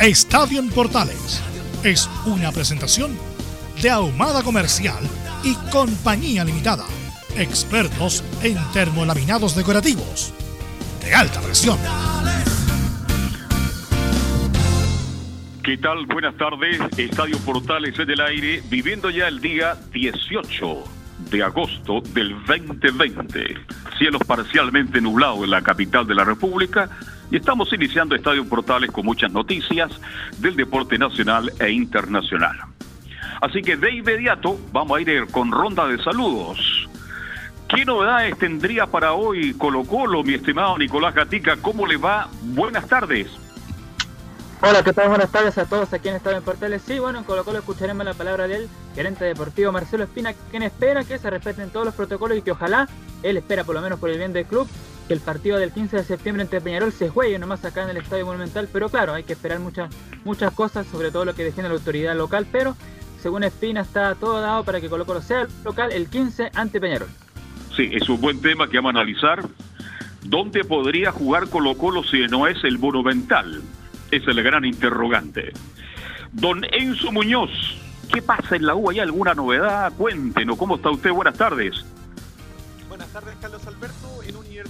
Estadio en Portales es una presentación de Ahumada Comercial y Compañía Limitada. Expertos en termolaminados decorativos de alta presión. ¿Qué tal? Buenas tardes. Estadio Portales en el aire, viviendo ya el día 18 de agosto del 2020. Cielos parcialmente nublados en la capital de la República y estamos iniciando Estadio Portales con muchas noticias del deporte nacional e internacional. Así que de inmediato vamos a ir con ronda de saludos. ¿Qué novedades tendría para hoy Colo Colo, mi estimado Nicolás Gatica? ¿Cómo le va? Buenas tardes. Hola, ¿qué tal? Buenas tardes a todos aquí en Estado en Portales. Sí, bueno, en Colo Colo escucharemos la palabra del gerente deportivo Marcelo Espina, quien espera que se respeten todos los protocolos y que ojalá, él espera por lo menos por el bien del club, que el partido del 15 de septiembre entre Peñarol se juegue nomás acá en el Estadio Monumental, pero claro, hay que esperar muchas, muchas cosas, sobre todo lo que defiende la autoridad local, pero según Espina está todo dado para que Colo Colo sea local el 15 ante Peñarol. Sí, es un buen tema que vamos a analizar. ¿Dónde podría jugar Colo Colo si no es el Monumental? es el gran interrogante. Don Enzo Muñoz, ¿qué pasa en la U? ¿Hay alguna novedad? Cuéntenos, ¿cómo está usted? Buenas tardes. Buenas tardes, Carlos Alberto.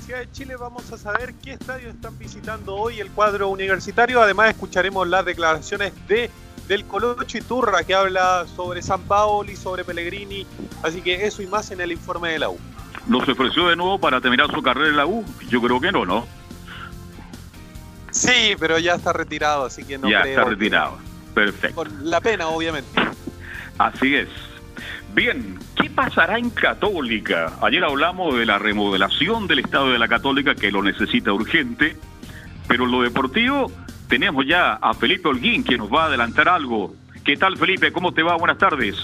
Universidad de Chile vamos a saber qué estadio están visitando hoy el cuadro universitario. Además, escucharemos las declaraciones de del Colocho Turra que habla sobre San Paolo y sobre Pellegrini. Así que eso y más en el informe de la U. ¿No se ofreció de nuevo para terminar su carrera en la U? Yo creo que no, ¿no? Sí, pero ya está retirado, así que no Ya está retirado. Perfecto. Por la pena, obviamente. Así es. Bien, ¿qué pasará en Católica? Ayer hablamos de la remodelación del estado de la Católica que lo necesita urgente, pero en lo deportivo tenemos ya a Felipe Holguín que nos va a adelantar algo. ¿Qué tal Felipe? ¿Cómo te va? Buenas tardes.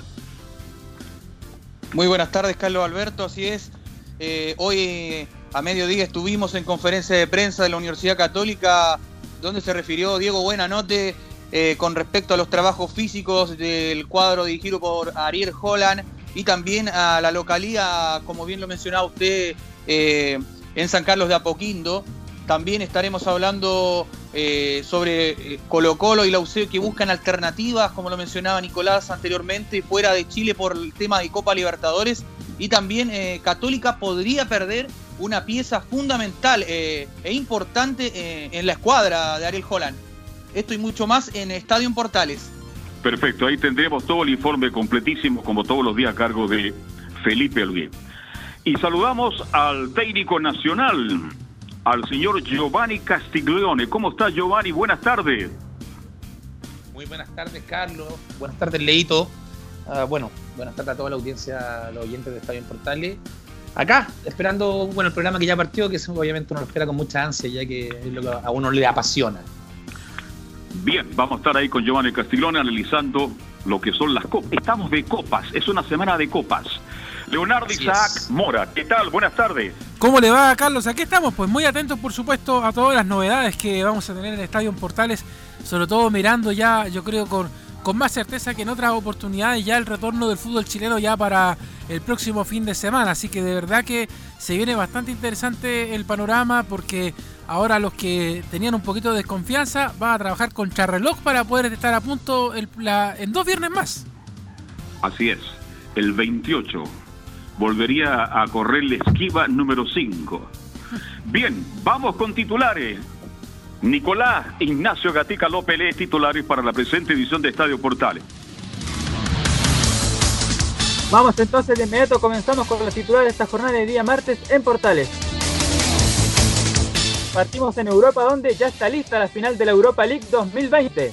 Muy buenas tardes, Carlos Alberto. Así es. Eh, hoy a mediodía estuvimos en conferencia de prensa de la Universidad Católica, donde se refirió Diego Buenanote eh, con respecto a los trabajos físicos del cuadro dirigido por Ariel Holland y también a la localía, como bien lo mencionaba usted, eh, en San Carlos de Apoquindo. También estaremos hablando eh, sobre Colo Colo y la UCE que buscan alternativas, como lo mencionaba Nicolás anteriormente, fuera de Chile por el tema de Copa Libertadores. Y también Católica podría perder una pieza fundamental e importante en la escuadra de Ariel Holland. Esto y mucho más en Estadio Portales. Perfecto, ahí tendremos todo el informe completísimo, como todos los días, a cargo de Felipe Alguien. Y saludamos al técnico nacional, al señor Giovanni Castiglione. ¿Cómo está Giovanni? Buenas tardes. Muy buenas tardes, Carlos. Buenas tardes, Leito. Ah, bueno, buenas tardes a toda la audiencia, los oyentes de Estadio Portales acá, esperando bueno, el programa que ya partió, que obviamente uno lo espera con mucha ansia, ya que es lo que a uno le apasiona. Bien, vamos a estar ahí con Giovanni Castiglione analizando lo que son las copas. Estamos de copas, es una semana de copas. Leonardo Isaac Mora, ¿qué tal? Buenas tardes. ¿Cómo le va, Carlos? Aquí estamos, pues muy atentos, por supuesto, a todas las novedades que vamos a tener en el Estadio Portales, sobre todo mirando ya, yo creo, con con más certeza que en otras oportunidades ya el retorno del fútbol chileno ya para el próximo fin de semana. Así que de verdad que se viene bastante interesante el panorama porque ahora los que tenían un poquito de desconfianza van a trabajar con charreloj para poder estar a punto en dos viernes más. Así es, el 28 volvería a correr la esquiva número 5. Bien, vamos con titulares. Nicolás Ignacio Gatica López lee titulares para la presente edición de Estadio Portales. Vamos entonces de inmediato, comenzamos con los titulares de esta jornada de día martes en Portales. Partimos en Europa donde ya está lista la final de la Europa League 2020.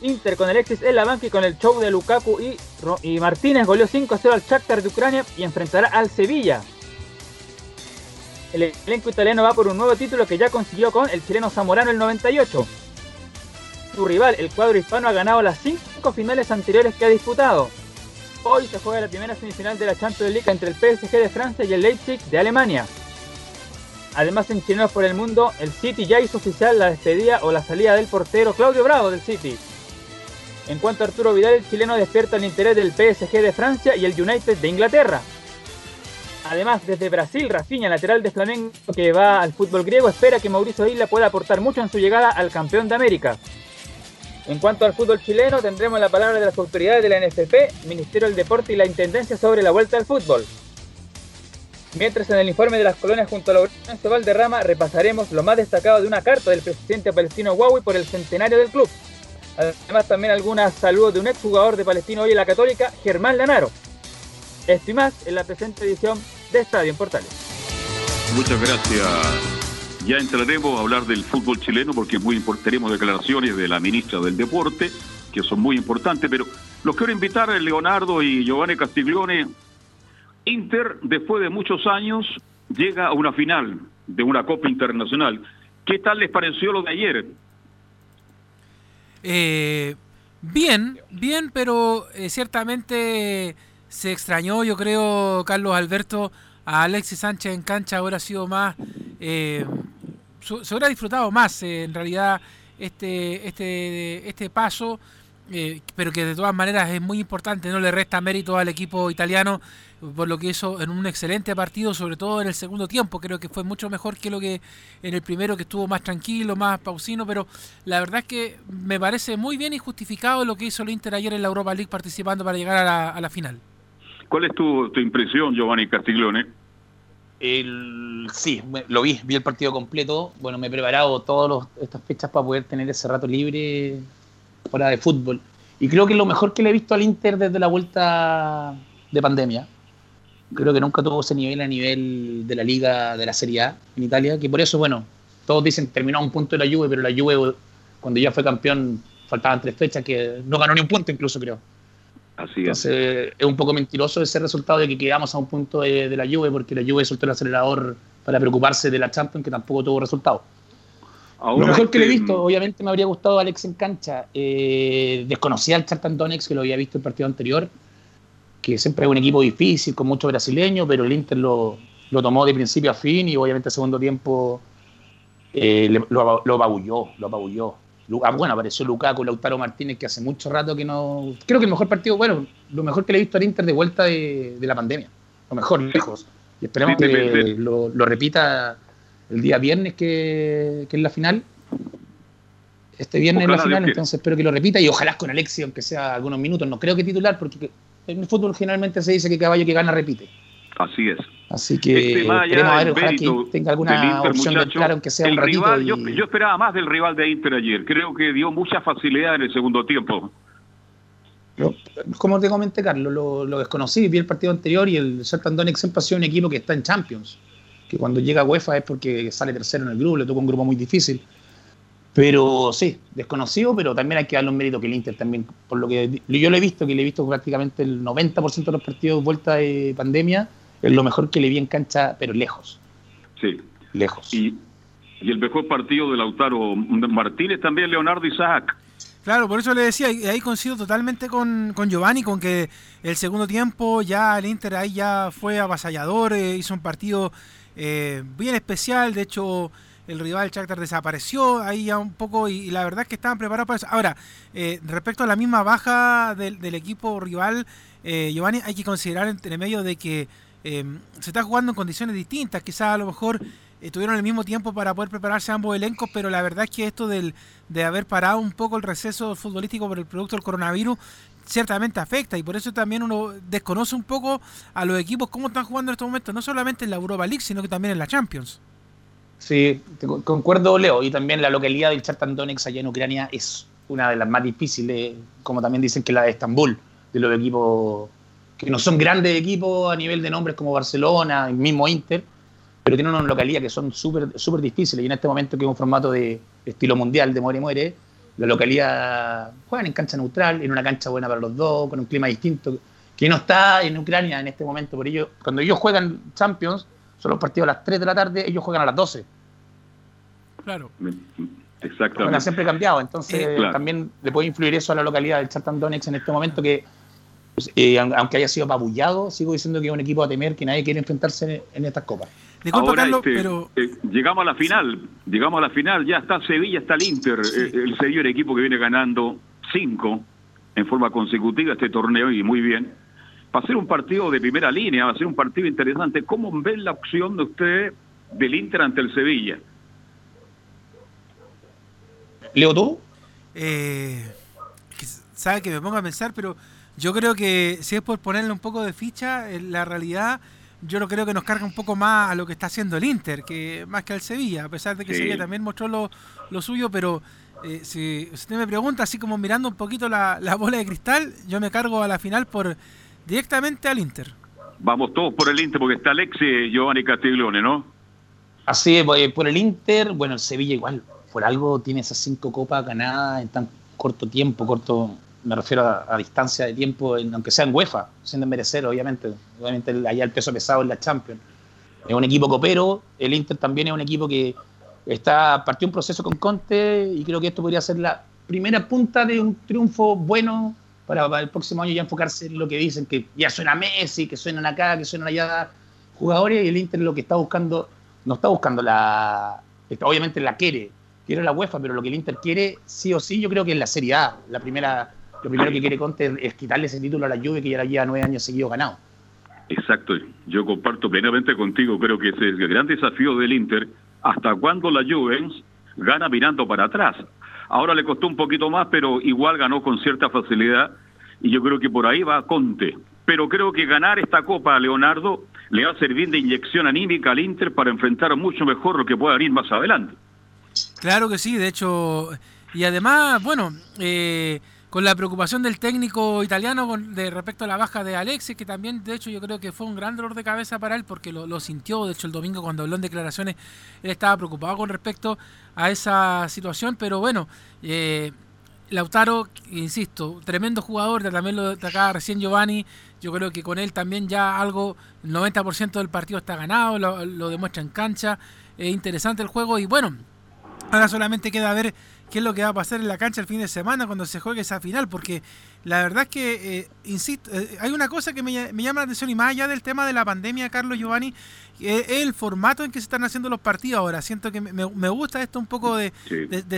Inter con Alexis en la banca y con el show de Lukaku y, Martínez goleó 5-0 al Shakhtar de Ucrania y enfrentará al Sevilla. El elenco italiano va por un nuevo título que ya consiguió con el chileno Zamorano el 98. Su rival, el cuadro hispano, ha ganado las 5 finales anteriores que ha disputado. Hoy se juega la primera semifinal de la Champions League entre el PSG de Francia y el Leipzig de Alemania. Además, en Chilenos por el Mundo, el City ya hizo oficial la despedida o la salida del portero Claudio Bravo del City. En cuanto a Arturo Vidal, el chileno despierta el interés del PSG de Francia y el United de Inglaterra. Además, desde Brasil, Rafinha, lateral de Flamengo que va al fútbol griego, espera que Mauricio Isla pueda aportar mucho en su llegada al campeón de América. En cuanto al fútbol chileno, tendremos la palabra de las autoridades de la NFP, Ministerio del Deporte y la Intendencia sobre la vuelta al fútbol. Mientras en el informe de las colonias junto a Laurencio Valderrama repasaremos lo más destacado de una carta del presidente palestino Huawei por el centenario del club. Además también algunas saludos de un exjugador de Palestino hoy en la Católica, Germán Lanaro. Esto y más en la presente edición de Estadio en Portales. Muchas gracias. Ya entraremos a hablar del fútbol chileno porque muy tenemos declaraciones de la ministra del Deporte que son muy importantes, pero los quiero invitar a Leonardo y Giovanni Castiglione. Inter, después de muchos años, llega a una final de una Copa Internacional. ¿Qué tal les pareció lo de ayer? Eh, bien, bien, pero eh, ciertamente se extrañó, yo creo, Carlos Alberto, a Alexis Sánchez en cancha, ahora ha sido más, eh, se hubiera disfrutado más en realidad este, este, este paso, pero que de todas maneras es muy importante, no le resta mérito al equipo italiano por lo que hizo en un excelente partido, sobre todo en el segundo tiempo. Creo que fue mucho mejor que lo que en el primero, que estuvo más tranquilo, más pausino, pero la verdad es que me parece muy bien y justificado lo que hizo el Inter ayer en la Europa League participando para llegar a la, a la final. ¿Cuál es tu, tu impresión, Giovanni Castiglione? El, sí, lo vi, vi el partido completo. Bueno, me he preparado todas estas fechas para poder tener ese rato libre fuera de fútbol. Y creo que es lo mejor que le he visto al Inter desde la vuelta de pandemia. Creo que nunca tuvo ese nivel a nivel de la liga de la Serie A en Italia, que por eso, bueno, todos dicen terminó a un punto de la Juve, pero la Juve cuando ya fue campeón faltaban tres fechas, que no ganó ni un punto incluso, creo. Así Entonces, es. un poco mentiroso ese resultado de que quedamos a un punto de, de, la Juve porque la Juve soltó el acelerador para preocuparse de la Champions que tampoco tuvo resultado. Ahora lo mejor que le he visto, obviamente me habría gustado Alex en cancha. Eh, desconocía al Chartan Donex que lo había visto el partido anterior, que siempre es un equipo difícil, con mucho brasileño, pero el Inter lo, lo tomó de principio a fin y obviamente el segundo tiempo eh, lo, lo apabulló, lo apabulló. Ah, bueno, apareció Lukaku, Lautaro Martínez, que hace mucho rato que no. Creo que el mejor partido, bueno, lo mejor que le he visto al Inter de vuelta de, de la pandemia. Lo mejor, lejos. Y esperemos sí, que lo, lo, repita el día viernes, que, que, es la final. Este viernes es la final, entonces espero que lo repita y ojalá con Alexi, aunque sea algunos minutos. No creo que titular, porque en el fútbol generalmente se dice que caballo que gana repite. Así es. Así que este ver, ojalá que tenga alguna Inter, opción muchacho, de entrar, aunque sea un ratito. Rival, y... yo, yo, esperaba más del rival de Inter ayer. Creo que dio mucha facilidad en el segundo tiempo. Pero, como te comenté, Carlos, lo, lo, desconocí, vi el partido anterior y el Donetsk siempre ha sido un equipo que está en Champions. Que cuando llega a UEFA es porque sale tercero en el grupo, le toca un grupo muy difícil. Pero sí, desconocido, pero también hay que darle un mérito que el Inter también, por lo que yo lo he visto, que le he visto prácticamente el 90% de los partidos vuelta de pandemia, es lo mejor que le vi en cancha, pero lejos. Sí. Lejos. Y, y el mejor partido de Lautaro Martínez también, Leonardo Isaac. Claro, por eso le decía, y ahí coincido totalmente con, con Giovanni, con que el segundo tiempo ya el Inter ahí ya fue avasallador, eh, hizo un partido eh, bien especial, de hecho el rival Shakhtar desapareció ahí ya un poco y, la verdad es que estaban preparados para eso. Ahora, eh, respecto a la misma baja del, del equipo rival, Giovanni, hay que considerar entre medio de que eh, se está jugando en condiciones distintas, quizás a lo mejor eh, tuvieron el mismo tiempo para poder prepararse ambos elencos, pero la verdad es que esto del, de haber parado un poco el receso futbolístico por el producto del coronavirus ciertamente afecta y por eso también uno desconoce un poco a los equipos cómo están jugando en estos momentos, no solamente en la Europa League, sino que también en la Champions. Sí, concuerdo, Leo. Y también la localidad del Chartandonex allá en Ucrania es una de las más difíciles, como también dicen que la de Estambul, de los equipos que no son grandes equipos a nivel de nombres como Barcelona, el mismo Inter, pero tienen una localidad que son súper super difíciles. Y en este momento, que es un formato de estilo mundial de muere muere, la localidad juegan en cancha neutral, en una cancha buena para los dos, con un clima distinto, que no está en Ucrania en este momento. Por ello, cuando ellos juegan Champions, son los partidos a las 3 de la tarde, ellos juegan a las 12. Claro. Exactamente. siempre cambiado, entonces también le puede influir eso a la localidad del Chartandonex en este momento que, pues, eh, aunque haya sido apabullado, sigo diciendo que es un equipo a temer que nadie quiere enfrentarse en, estas copas. Ahora, este, pero... Eh, llegamos a la final, llegamos a la final, ya está Sevilla, está el Inter, eh, el Sevilla, el equipo que viene ganando cinco en forma consecutiva este torneo y muy bien va a ser un partido de primera línea, va a ser un partido interesante. ¿Cómo ven la opción de usted del Inter ante el Sevilla? ¿Leo tú? Eh, sabe que me pongo a pensar, pero yo creo que si es por ponerle un poco de ficha, la realidad yo no creo que nos carga un poco más a lo que está haciendo el Inter, que más que al Sevilla, a pesar de que Sevilla también mostró lo, lo suyo, pero eh, si usted me pregunta, así como mirando un poquito la, la bola de cristal, yo me cargo a la final por directamente al Inter. Vamos todos por el Inter porque está Alexi Giovanni Castiglione, ¿no? Así es, pues, por el Inter, bueno, el Sevilla igual, por algo tiene esas cinco copas ganadas en tan corto tiempo, corto, me refiero a, distancia de tiempo, aunque sea en UEFA, siendo merecer, obviamente, obviamente allá el peso pesado en la Champions. Es un equipo copero, el Inter también es un equipo que está partió un proceso con Conte y creo que esto podría ser la primera punta de un triunfo bueno para, el próximo año ya enfocarse en lo que dicen, que ya suena Messi, que suenan acá, que suenan allá jugadores, y el Inter lo que está buscando, no está buscando la, obviamente la quiere, quiere la UEFA, pero lo que el Inter quiere, sí o sí, yo creo que es la Serie A, la primera, lo primero que quiere Conte es quitarle ese título a la Juve que ya lleva nueve años seguidos ganado. Exacto, yo comparto plenamente contigo, creo que ese es el gran desafío del Inter, hasta cuando la Juve gana mirando para atrás. Ahora le costó un poquito más, pero igual ganó con cierta facilidad y yo creo que por ahí va Conte. Pero creo que ganar esta copa a Leonardo le va a servir de inyección anímica al Inter para enfrentar mucho mejor lo que pueda venir más adelante. Claro que sí, de hecho, y además, bueno, eh, con la preocupación del técnico italiano con, respecto a la baja de Alexis, que también de hecho yo creo que fue un gran dolor de cabeza para él porque lo, sintió, de hecho el domingo cuando habló en declaraciones, él estaba preocupado con respecto a esa situación, pero bueno, eh, Lautaro, insisto, tremendo jugador, también lo destacaba recién Giovanni, yo creo que con él también ya algo, el 90% del partido está ganado, lo, lo demuestra en cancha, es interesante el juego y bueno, ahora solamente queda ver qué es lo que va a pasar en la cancha el fin de semana cuando se juegue esa final, porque la verdad es que, eh, insisto, eh, hay una cosa que me, llama la atención y más allá del tema de la pandemia, Carlos Giovanni, es el formato en que se están haciendo los partidos ahora. Siento que me, gusta esto un poco de,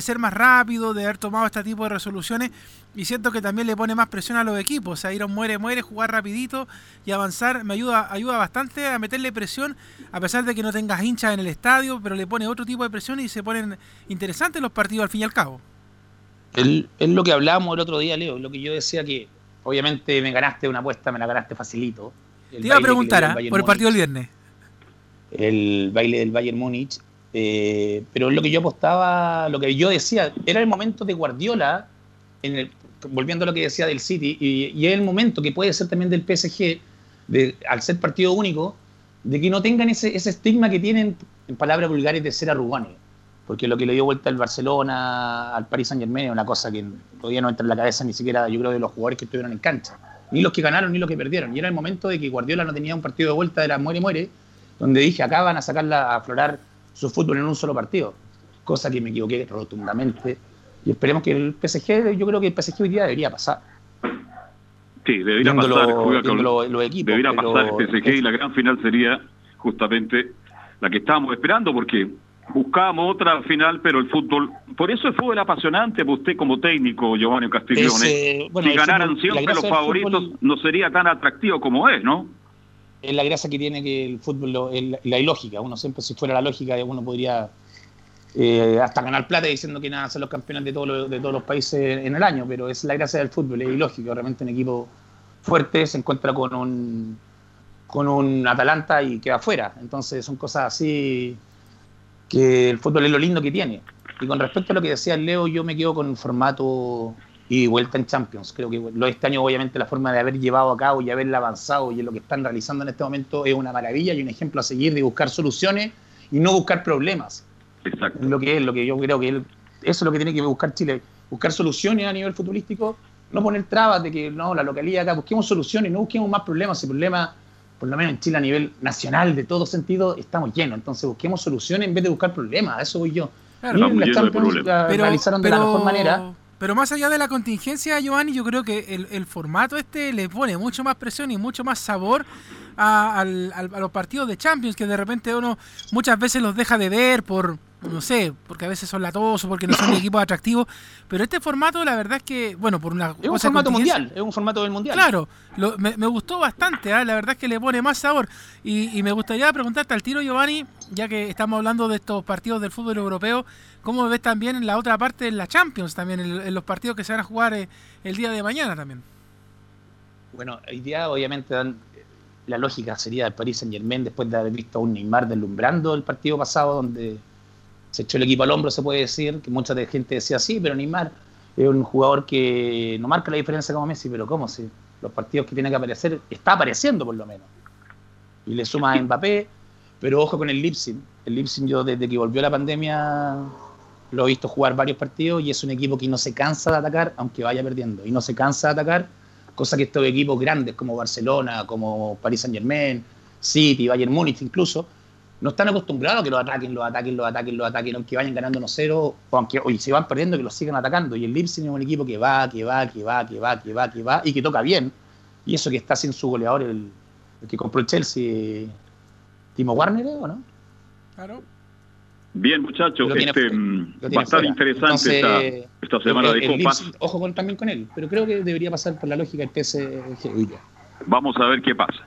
ser más rápido, de haber tomado este tipo de resoluciones y siento que también le pone más presión a los equipos. O sea, ir a un muere, muere, jugar rapidito y avanzar me ayuda, ayuda bastante a meterle presión, a pesar de que no tengas hinchas en el estadio, pero le pone otro tipo de presión y se ponen interesantes los partidos al fin y al cabo es lo que hablábamos el otro día, Leo, lo que yo decía que obviamente me ganaste una apuesta, me la ganaste facilito. Te iba a preguntar ¿ah? por el partido del viernes. El baile del Bayern Múnich. Eh, pero lo que yo apostaba, lo que yo decía, era el momento de Guardiola, en el, volviendo a lo que decía del City, y, es el momento que puede ser también del PSG, de, al ser partido único, de que no tengan ese, ese estigma que tienen, en palabras vulgares, de ser arrugones porque lo que le dio vuelta el Barcelona al Paris Saint Germain es una cosa que todavía no entra en la cabeza ni siquiera, yo creo, de los jugadores que estuvieron en cancha, ni los que ganaron ni los que perdieron. Y era el momento de que Guardiola no tenía un partido de vuelta, era muere muere, donde dije, acá van a sacarla a aflorar su fútbol en un solo partido, cosa que me equivoqué rotundamente. Y esperemos que el PSG, yo creo que el PSG hoy día debería pasar. Sí, debería pasar, debería pasar el PSG y la gran final sería justamente la que estábamos esperando, porque Buscábamos otra final, pero el fútbol, por eso el fútbol apasionante, pues usted como técnico, Giovanni Castiglione, si ganaran siempre los favoritos, no sería tan atractivo como es, ¿no? Es la gracia que tiene que el fútbol, la ilógica, uno siempre, si fuera la lógica, uno podría eh, hasta ganar plata diciendo que nada, ser los campeones de, de todos los países en el año, pero es la gracia del fútbol, es ilógico, realmente un equipo fuerte se encuentra con un, con un Atalanta y queda fuera, entonces son cosas así que el fútbol es lo lindo que tiene. Y con respecto a lo que decía Leo, yo me quedo con el formato y vuelta en Champions. Creo que lo este año, obviamente, la forma de haber llevado a cabo y haberla avanzado y lo que están realizando en este momento es una maravilla y un ejemplo a seguir de buscar soluciones y no buscar problemas. Exacto. Lo que es, lo que yo creo que eso es lo que tiene que buscar Chile, buscar soluciones a nivel futbolístico, no poner trabas de que no, la localidad acá, busquemos soluciones, no busquemos más problemas. El problema, por lo menos en Chile a nivel nacional, de todo sentido, estamos llenos. Entonces busquemos soluciones en vez de buscar problemas. A eso voy yo. Claro, y las Champions la realizaron de la mejor manera. Pero más allá de la contingencia, Giovanni, yo creo que el, el formato este le pone mucho más presión y mucho más sabor a, al, a, los partidos de Champions, que de repente uno muchas veces los deja de ver por, no sé, porque a veces son latosos, porque no son equipos atractivos, pero este formato la verdad es que, bueno, por una es un formato mundial, es un formato del mundial. Claro, lo, me, me, gustó bastante, ¿eh? la verdad es que le pone más sabor. Y, y, me gustaría preguntarte al tiro, Giovanni, ya que estamos hablando de estos partidos del fútbol europeo, ¿cómo ves también en la otra parte, en la Champions, también en, en los partidos que se van a jugar eh, el día de mañana también? Bueno, hoy día obviamente dan, la lógica sería el Paris Saint Germain después de haber visto a un Neymar deslumbrando el partido pasado donde se echó el equipo al hombro, se puede decir, que mucha gente decía sí, pero Neymar es un jugador que no marca la diferencia como Messi, pero ¿cómo? Si los partidos que tiene que aparecer, está apareciendo por lo menos. Y le suma a Mbappé, pero ojo con el Lipsin. El Lipsin yo desde que volvió la pandemia lo he visto jugar varios partidos y es un equipo que no se cansa de atacar, aunque vaya perdiendo, y no se cansa de atacar, cosa que estos equipos grandes como Barcelona, como Paris Saint Germain, City, Bayern Múnich incluso, no están acostumbrados a que los ataquen, los ataquen, los ataquen, los ataquen, aunque vayan ganando 1-0, o aunque hoy se van perdiendo, que los sigan atacando. Y el Leipzig es un equipo que va, que va, que va, que va, que va, que va, y que toca bien. Y eso que está sin su goleador, el, el que compró el Chelsea, Timo Warner, ¿o no? Claro. Bien, muchachos, este, va a estar interesante Entonces, esta, esta, semana el, de Copa. Ojo con, también con él, pero creo que debería pasar por la lógica del PSG. Vamos a ver qué pasa.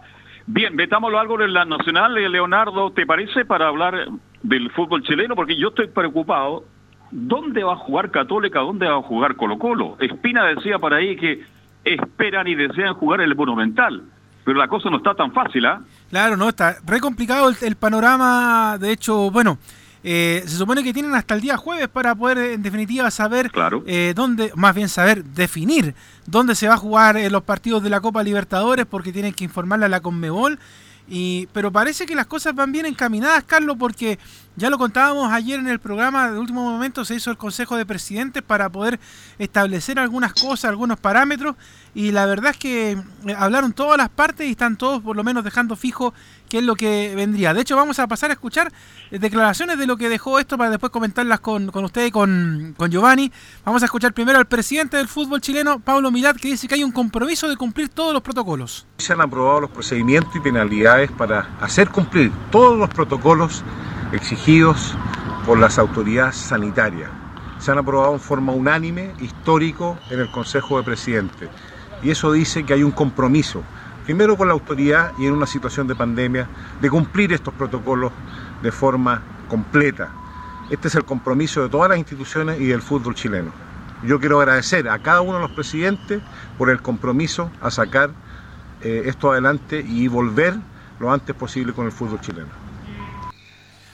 Bien, metámoslo algo en la nacional, Leonardo, ¿te parece para hablar del fútbol chileno? Porque yo estoy preocupado. ¿Dónde va a jugar Católica? ¿Dónde va a jugar Colo Colo? Espina decía por ahí que esperan y desean jugar el Monumental. Pero la cosa no está tan fácil, ¿ah? ¿eh? Claro, no, está re complicado el panorama. De hecho, bueno, eh, se supone que tienen hasta el día jueves para poder, en definitiva, saber claro. eh, dónde, más bien saber, definir dónde se va a jugar eh, los partidos de la Copa Libertadores, porque tienen que informarle a la Conmebol. Y, pero parece que las cosas van bien encaminadas, Carlos, porque ya lo contábamos ayer en el programa, de último momento se hizo el Consejo de Presidentes para poder establecer algunas cosas, algunos parámetros, y la verdad es que hablaron todas las partes y están todos por lo menos dejando fijo qué es lo que vendría. De hecho, vamos a pasar a escuchar declaraciones de lo que dejó esto para después comentarlas con, con usted y con, con Giovanni. Vamos a escuchar primero al presidente del fútbol chileno, Pablo Milat, que dice que hay un compromiso de cumplir todos los protocolos. Se han aprobado los procedimientos y penalidades para hacer cumplir todos los protocolos exigidos por las autoridades sanitarias. Se han aprobado en forma unánime, histórico, en el Consejo de Presidentes. Y eso dice que hay un compromiso, primero con la autoridad y en una situación de pandemia, de cumplir estos protocolos de forma completa. Este es el compromiso de todas las instituciones y del fútbol chileno. Yo quiero agradecer a cada uno de los presidentes por el compromiso a sacar eh, esto adelante y volver lo antes posible con el fútbol chileno.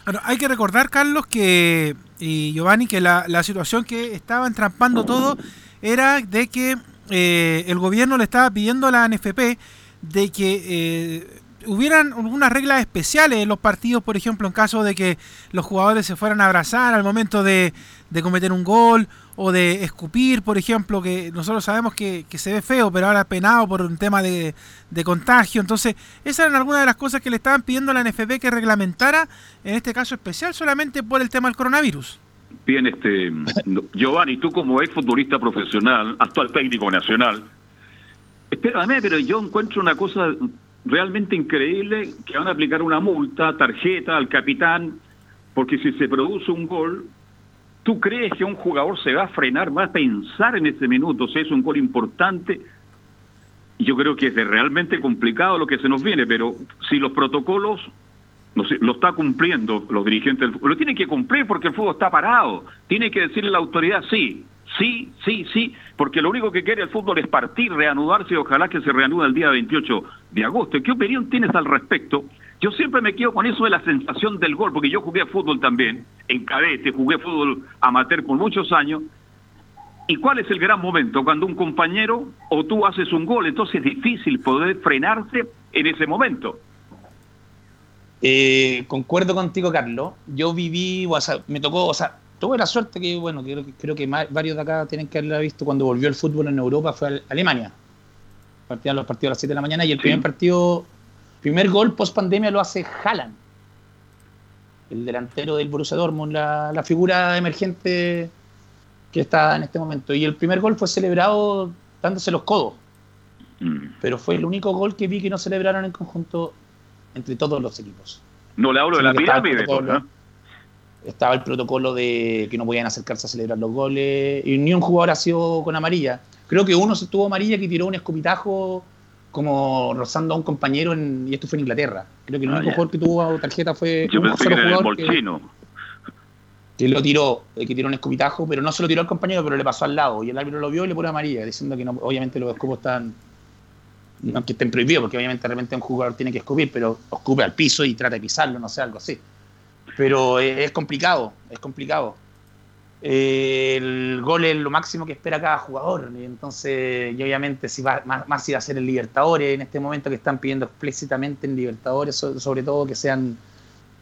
Bueno, hay que recordar, Carlos, que y Giovanni, que la, la situación que estaba entrampando todo era de que eh, el gobierno le estaba pidiendo a la NFP de que eh, hubieran algunas reglas especiales en los partidos, por ejemplo, en caso de que los jugadores se fueran a abrazar al momento de, de cometer un gol o de escupir, por ejemplo, que nosotros sabemos que, que, se ve feo, pero ahora penado por un tema de, de, contagio. Entonces, esas eran algunas de las cosas que le estaban pidiendo a la NFP que reglamentara, en este caso especial, solamente por el tema del coronavirus. Bien, este Giovanni, tú como ex futbolista profesional, actual técnico nacional, espérame, pero yo encuentro una cosa realmente increíble que van a aplicar una multa, tarjeta al capitán, porque si se produce un gol, ¿tú crees que un jugador se va a frenar, va a pensar en ese minuto si es un gol importante? Yo creo que es realmente complicado lo que se nos viene, pero si los protocolos lo está cumpliendo los dirigentes del. Lo tiene que cumplir porque el fútbol está parado. Tiene que decirle a la autoridad sí, sí, sí, sí, porque lo único que quiere el fútbol es partir, reanudarse y ojalá que se reanude el día 28 de agosto. ¿Qué opinión tienes al respecto? Yo siempre me quedo con eso de la sensación del gol, porque yo jugué fútbol también, en cadete, jugué fútbol amateur por muchos años. ¿Y cuál es el gran momento? Cuando un compañero o tú haces un gol, entonces es difícil poder frenarse en ese momento. Eh, concuerdo contigo, Carlos. Yo viví, o sea, me tocó, o sea, tuve la suerte que, bueno, creo, creo que varios de acá tienen que haberla visto cuando volvió el fútbol en Europa, fue a Alemania. Partían los partidos a las 7 de la mañana y el primer partido, primer gol post pandemia lo hace Haaland, el delantero del Borussia Dortmund, la, la figura emergente que está en este momento. Y el primer gol fue celebrado dándose los codos. Mm. Pero fue el único gol que vi que no celebraron en conjunto entre todos los equipos. No le hablo de la pirámide. Estaba el protocolo de que no podían acercarse a celebrar los goles y ni un jugador ha sido con amarilla. Creo que uno se tuvo amarilla que tiró un escopitajo como rozando a un compañero y esto fue en Inglaterra. Creo que el ah, único jugador que tuvo tarjeta fue Yo un solo jugador que, lo tiró, eh, que tiró un escopitajo, pero no se lo tiró al compañero, pero le pasó al lado y el árbitro lo vio y le pone amarilla, diciendo que no, obviamente los escopos están no que estén prohibidos, porque obviamente de repente un jugador tiene que escupir, pero escupe al piso y trata de pisarlo, no sé, algo así. Pero es complicado, es complicado. el gol es lo máximo que espera cada jugador, entonces, y obviamente, si va, más, si va a ser el Libertadores, en este momento que están pidiendo explícitamente en Libertadores, sobre todo que sean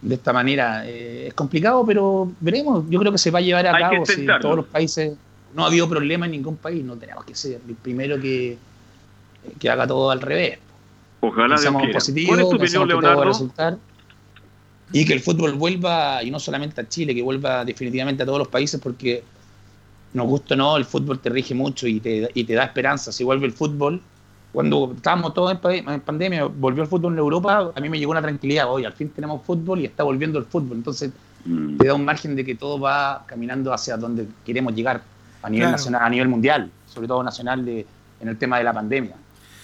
de esta manera, eh, es complicado, pero veremos. Yo creo que se va a llevar a cabo si en todos los países no ha habido problema en ningún país, no tenemos que ser el primero que que haga todo al revés. Ojalá positivos, ¿Cuál es tu opinión, Leonardo? Y que el fútbol vuelva, y no solamente a Chile, que vuelva definitivamente a todos los países, porque nos gusta o no, el fútbol te rige mucho y te, y te da esperanza. Si vuelve el fútbol, cuando estábamos todos en, pandemia, volvió el fútbol en Europa, a mí me llegó una tranquilidad, hoy al fin tenemos fútbol y está volviendo el fútbol, entonces mm. te da un margen de que todo va caminando hacia donde queremos llegar a nivel nacional, a nivel mundial, sobre todo nacional de, en el tema de la pandemia.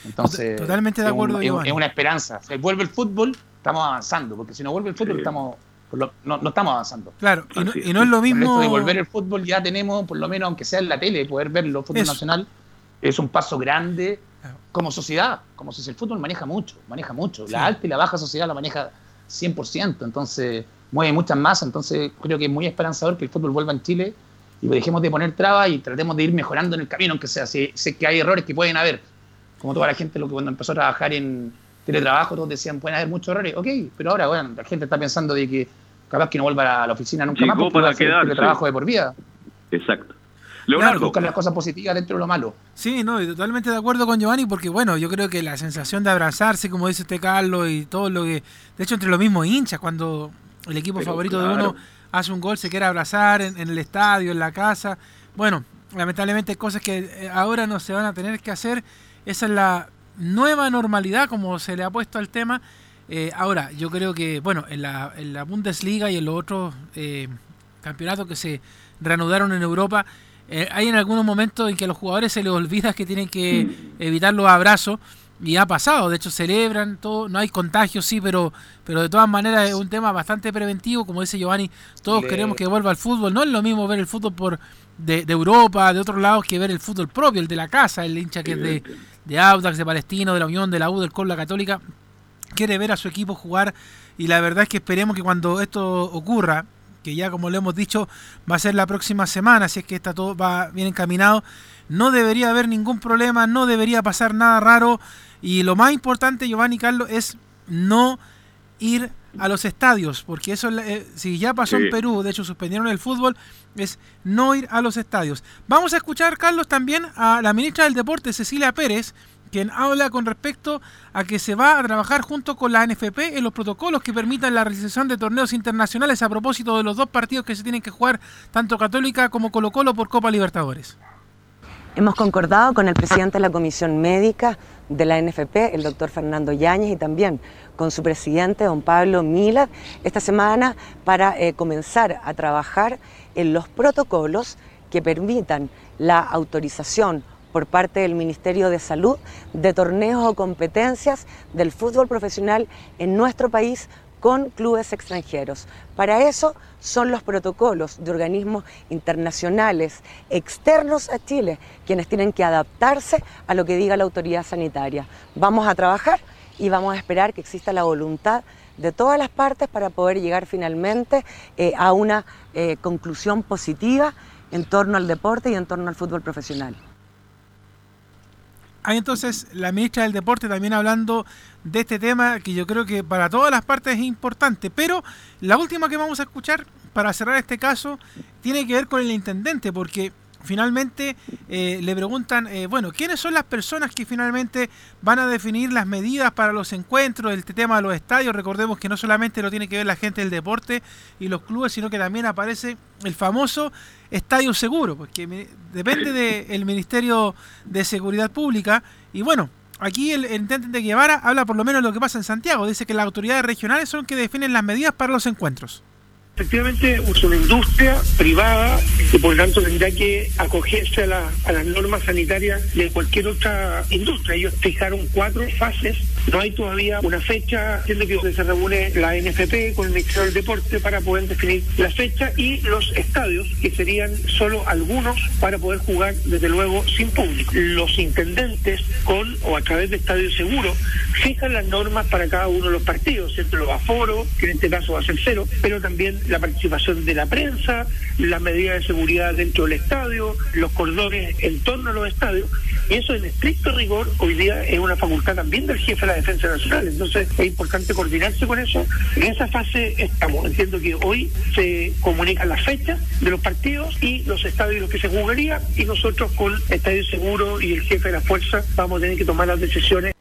Entonces, totalmente de acuerdo. Es, es, una esperanza. Si vuelve el fútbol, estamos avanzando, porque si no vuelve el fútbol, estamos no, no, estamos avanzando. Claro, y no, es lo mismo. de volver el fútbol ya tenemos, por lo menos, aunque sea en la tele, poder verlo, fútbol nacional, es un paso grande como sociedad. Como si el fútbol maneja mucho, maneja mucho. La alta y la baja sociedad la maneja 100%, entonces mueve muchas más. Entonces creo que es muy esperanzador que el fútbol vuelva en Chile y dejemos de poner trabas y tratemos de ir mejorando en el camino, aunque sea. Sé, sé que hay errores que pueden haber, como toda la gente, lo que cuando empezó a trabajar en teletrabajo, todos decían, pueden haber muchos errores, ok, pero ahora, bueno, la gente está pensando de que capaz que no vuelva a la oficina nunca más porque para quedar, teletrabajo de por vida. Exacto. Leonardo. buscar las cosas positivas dentro de lo malo. Sí, no, totalmente de acuerdo con Giovanni, porque bueno, yo creo que la sensación de abrazarse, como dice usted Carlos, y todo lo que, de hecho, entre los mismos hinchas, cuando el equipo favorito de uno hace un gol, se quiere abrazar en, en, el estadio, en la casa. Bueno, lamentablemente hay cosas que eh, ahora no se van a tener que hacer esa es la nueva normalidad, como se le ha puesto al tema. Eh, ahora, yo creo que, bueno, en la, en la Bundesliga y en los otros eh, campeonatos que se reanudaron en Europa, eh, hay en algunos momentos en que a los jugadores se les olvida que tienen que evitar los abrazos. Y ha pasado, de hecho celebran todo, no hay contagio, sí, pero, pero de todas maneras es un tema bastante preventivo, como dice Giovanni, todos queremos que vuelva al fútbol, no es lo mismo ver el fútbol por de, de, Europa, de otros lados, que ver el fútbol propio, el de la casa, el hincha que es de, de Audax, de Palestino, de la Unión, de la U, del Col, la Católica, quiere ver a su equipo jugar y la verdad es que esperemos que cuando esto ocurra, que ya como le hemos dicho va a ser la próxima semana, si es que está todo va bien encaminado, no debería haber ningún problema, no debería pasar nada raro y lo más importante, Giovanni Carlos, es no ir a los estadios, porque eso eh, si ya pasó en Perú, de hecho suspendieron el fútbol, es no ir a los estadios. Vamos a escuchar, Carlos, también a la ministra del Deporte, Cecilia Pérez, quien habla con respecto a que se va a trabajar junto con la NFP en los protocolos que permitan la realización de torneos internacionales a propósito de los dos partidos que se tienen que jugar, tanto Católica como Colo Colo, por Copa Libertadores. Hemos concordado con el presidente de la Comisión Médica de la NFP, el doctor Fernando Yáñez, y también con su presidente, don Pablo Mila, esta semana para eh, comenzar a trabajar en los protocolos que permitan la autorización por parte del Ministerio de Salud de torneos o competencias del fútbol profesional en nuestro país con clubes extranjeros. Para eso son los protocolos de organismos internacionales externos a Chile quienes tienen que adaptarse a lo que diga la autoridad sanitaria. Vamos a trabajar y vamos a esperar que exista la voluntad de todas las partes para poder llegar finalmente eh, a una eh, conclusión positiva en torno al deporte y en torno al fútbol profesional. Hay entonces la ministra del Deporte también hablando de este tema que yo creo que para todas las partes es importante, pero la última que vamos a escuchar para cerrar este caso tiene que ver con el intendente, porque finalmente eh, le preguntan, eh, bueno, ¿quiénes son las personas que finalmente van a definir las medidas para los encuentros, el tema de los estadios? Recordemos que no solamente lo tiene que ver la gente del deporte y los clubes, sino que también aparece el famoso estadio seguro, porque depende del Ministerio de Seguridad Pública. Y bueno, aquí el, intendente de Guevara habla por lo menos de lo que pasa en Santiago. Dice que las autoridades regionales son que definen las medidas para los encuentros. Efectivamente, es una industria privada y por lo tanto tendrá que acogerse a, a las normas sanitarias de cualquier otra industria. Ellos fijaron cuatro fases no hay todavía una fecha, siendo que se reúne la NFP con el Ministerio del Deporte para poder definir la fecha y los estadios, que serían solo algunos para poder jugar, desde luego, sin público. Los intendentes, con o a través de estadios seguros, fijan las normas para cada uno de los partidos, siempre los aforos, que en este caso va a ser cero, pero también la participación de la prensa, las medidas de seguridad dentro del estadio, los cordones en torno a los estadios, y eso en estricto rigor hoy día es una facultad también del jefe de la Defensa Nacional. Entonces es importante coordinarse con eso. En esa fase estamos. Entiendo que hoy se comunican las fechas de los partidos y los estadios en los que se jugaría y nosotros con Estadio Seguro y el jefe de la fuerza vamos a tener que tomar las decisiones.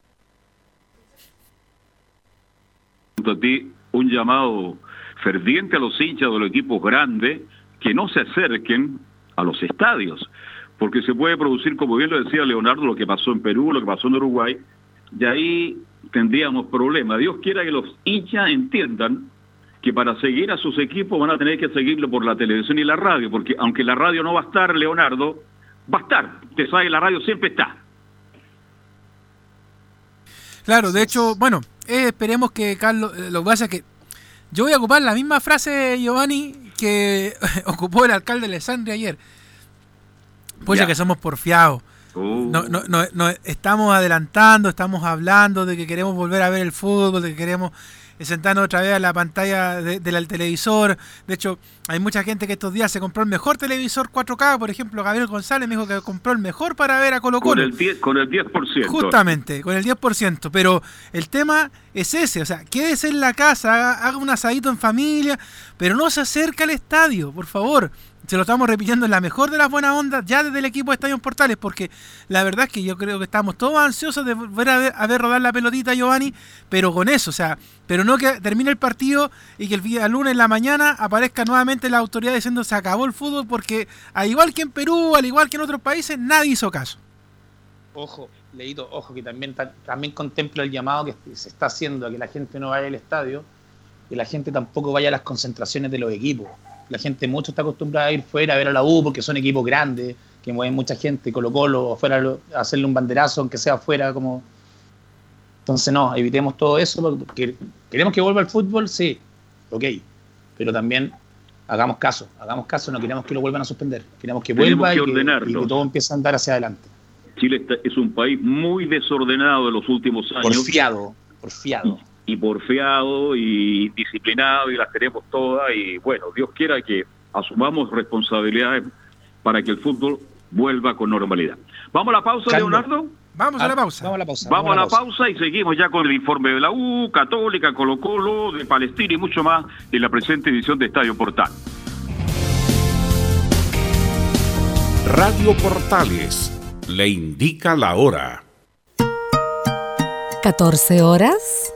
A ti un llamado ferviente a los hinchas de los equipos grandes que no se acerquen a los estadios porque se puede producir, como bien lo decía Leonardo, lo que pasó en Perú, lo que pasó en Uruguay, y ahí tendríamos problemas. Dios quiera que los hinchas entiendan que para seguir a sus equipos van a tener que seguirlo por la televisión y la radio, porque aunque la radio no va a estar, Leonardo, va a estar. Usted sabe, la radio siempre está. Claro, de hecho, bueno, eh, esperemos que Carlos, eh, lo que pasa es que yo voy a ocupar la misma frase, Giovanni, que ocupó el alcalde de Alessandria ayer. Pues ya que somos porfiados. Uh. No, no, no, estamos adelantando, estamos hablando de que queremos volver a ver el fútbol, de que queremos sentarnos otra vez a la pantalla del televisor. De hecho, hay mucha gente que estos días se compró el mejor televisor 4K. Por ejemplo, Gabriel González me dijo que compró el mejor para ver a Colo Colo. Con el 10%. Con el 10%. Justamente, con el 10%. Pero el tema es ese. O sea, quédese en la casa, haga un asadito en familia, pero no se acerca al estadio, por favor se lo estamos repitiendo en la mejor de las buenas ondas ya desde el equipo de Estadio Portales, porque la verdad es que yo creo que estamos todos ansiosos de ver a ver, rodar la pelotita, Giovanni, pero con eso, o sea, pero no que termine el partido y que el día lunes en la mañana aparezca nuevamente la autoridad diciendo se acabó el fútbol, porque al igual que en Perú, al igual que en otros países, nadie hizo caso. Ojo, leído, ojo, que también, también contempla el llamado que se está haciendo a que la gente no vaya al estadio y la gente tampoco vaya a las concentraciones de los equipos la gente mucho está acostumbrada a ir fuera a ver a la U porque son equipos grandes, que mueven mucha gente, Colo Colo, afuera, hacerle un banderazo, aunque sea afuera, como... Entonces no, evitemos todo eso, porque queremos que vuelva el fútbol, sí, ok, pero también hagamos caso, hagamos caso, no queremos que lo vuelvan a suspender, queremos que vuelva y, que, todo empiece a andar hacia adelante. Chile es un país muy desordenado en los últimos años. Porfiado, porfiado y porfiado y disciplinado y las queremos todas y bueno, Dios quiera que asumamos responsabilidades para que el fútbol vuelva con normalidad. ¿Vamos a la pausa, Leonardo? Vamos a la pausa. Vamos a la pausa. Vamos, a la, pausa. y seguimos ya con el informe de la U, Católica, Colo Colo, de Palestina y mucho más en la presente edición de Estadio Portal. Radio Portales le indica la hora. 14 horas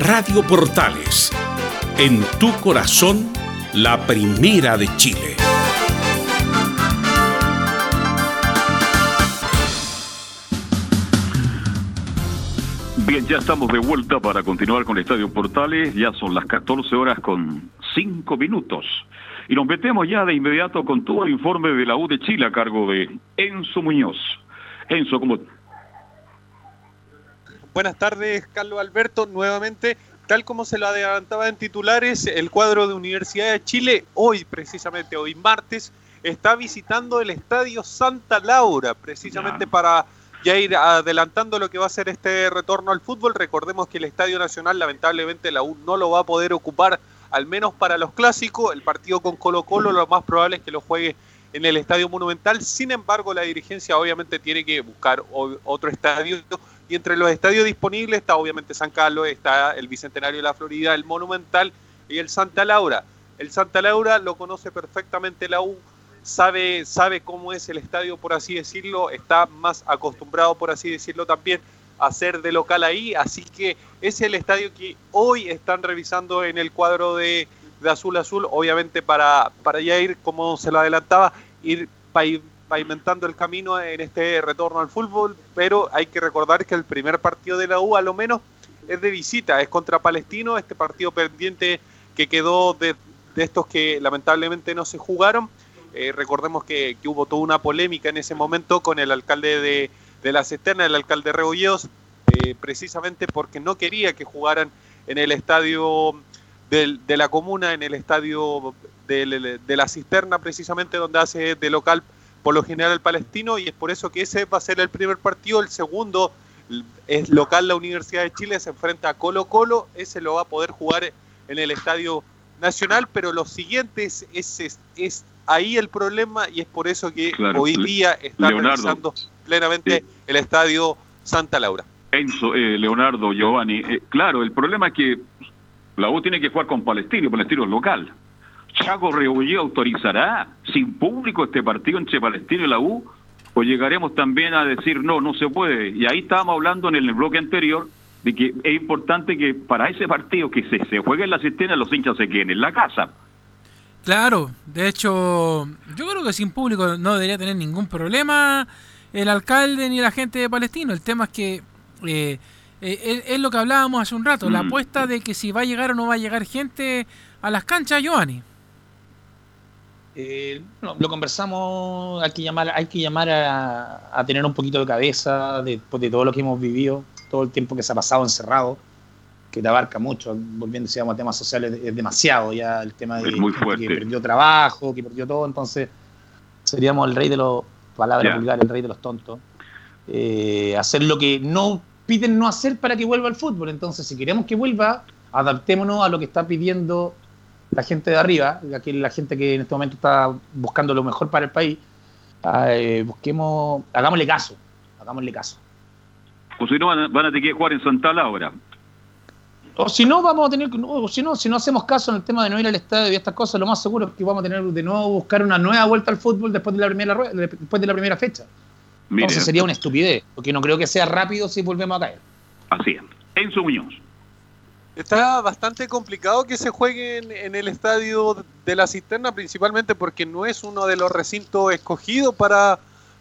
Radio Portales, en tu corazón, la primera de Chile. Bien, ya estamos de vuelta para continuar con el Estadio Portales. Ya son las 14 horas con 5 minutos. Y nos metemos ya de inmediato con todo el informe de la U de Chile a cargo de Enzo Muñoz. Enzo, ¿cómo, Buenas tardes, Carlos Alberto. Nuevamente, tal como se lo adelantaba en titulares, el cuadro de Universidad de Chile, hoy, precisamente hoy martes, está visitando el Estadio Santa Laura, precisamente para ya ir adelantando lo que va a ser este retorno al fútbol. Recordemos que el Estadio Nacional, lamentablemente, la U no lo va a poder ocupar, al menos para los clásicos. El partido con Colo Colo, lo más probable es que lo juegue en el Estadio Monumental. Sin embargo, la dirigencia obviamente tiene que buscar otro estadio y entre los estadios disponibles está obviamente San Carlos, está el Bicentenario de la Florida, el Monumental y el Santa Laura. El Santa Laura lo conoce perfectamente la U, sabe, sabe cómo es el estadio, por así decirlo, está más acostumbrado, por así decirlo, también a ser de local ahí, así que es el estadio que hoy están revisando en el cuadro de, Azul Azul, obviamente para, para ya ir, como se lo adelantaba, ir pavimentando el camino en este retorno al fútbol, pero hay que recordar que el primer partido de la U a lo menos es de visita, es contra Palestino, este partido pendiente que quedó de, estos que lamentablemente no se jugaron. Eh, recordemos que, hubo toda una polémica en ese momento con el alcalde de, la Cisterna, el alcalde Rebolledos, eh, precisamente porque no quería que jugaran en el estadio de la comuna, en el estadio de, de la Cisterna, precisamente donde hace de local por lo general el palestino y es por eso que ese va a ser el primer partido. El segundo es local la Universidad de Chile, se enfrenta a Colo Colo, ese lo va a poder jugar en el Estadio Nacional, pero los siguientes es, es, ahí el problema y es por eso que hoy día están realizando plenamente el estadio Santa Laura. Enzo, eh, Leonardo, Giovanni, eh, claro, el problema es que la U tiene que jugar con Palestino, Palestino es local. Chaco Rebolledo autorizará sin público este partido entre Palestino y la U, o llegaremos también a decir no, no se puede. Y ahí estábamos hablando en el bloque anterior de que es importante que para ese partido que se, se juegue en la cisterna, los hinchas se queden en la casa. Claro, de hecho, yo creo que sin público no debería tener ningún problema el alcalde ni la gente de Palestino. El tema es que eh, eh, es, lo que hablábamos hace un rato, la mm. apuesta de que si va a llegar o no va a llegar gente a las canchas, Giovanni. Eh, lo conversamos, hay que llamar, hay que llamar a, tener un poquito de cabeza después de todo lo que hemos vivido, todo el tiempo que se ha pasado encerrado, que te abarca mucho, volviendo a temas sociales, es demasiado ya el tema de que perdió trabajo, que perdió todo, entonces seríamos el rey de los, palabras vulgares, el rey de los tontos. Eh, hacer lo que no piden no hacer para que vuelva al fútbol. Entonces, si queremos que vuelva, adaptémonos a lo que está pidiendo la gente de arriba, aquí la gente que en este momento está buscando lo mejor para el país. Eh, busquemos, hagámosle caso, hagámosle caso. O si no, van a, tener que jugar en Santa Laura. O si no, vamos a tener o si no, si no hacemos caso en el tema de no ir al estadio y estas cosas, lo más seguro es que vamos a tener de nuevo buscar una nueva vuelta al fútbol después de la primera, después de la primera fecha. Entonces sería una estupidez, porque no creo que sea rápido si volvemos a caer. Así es. Enzo Muñoz. Está bastante complicado que se juegue en, el estadio de la cisterna, principalmente porque no es uno de los recintos escogidos para,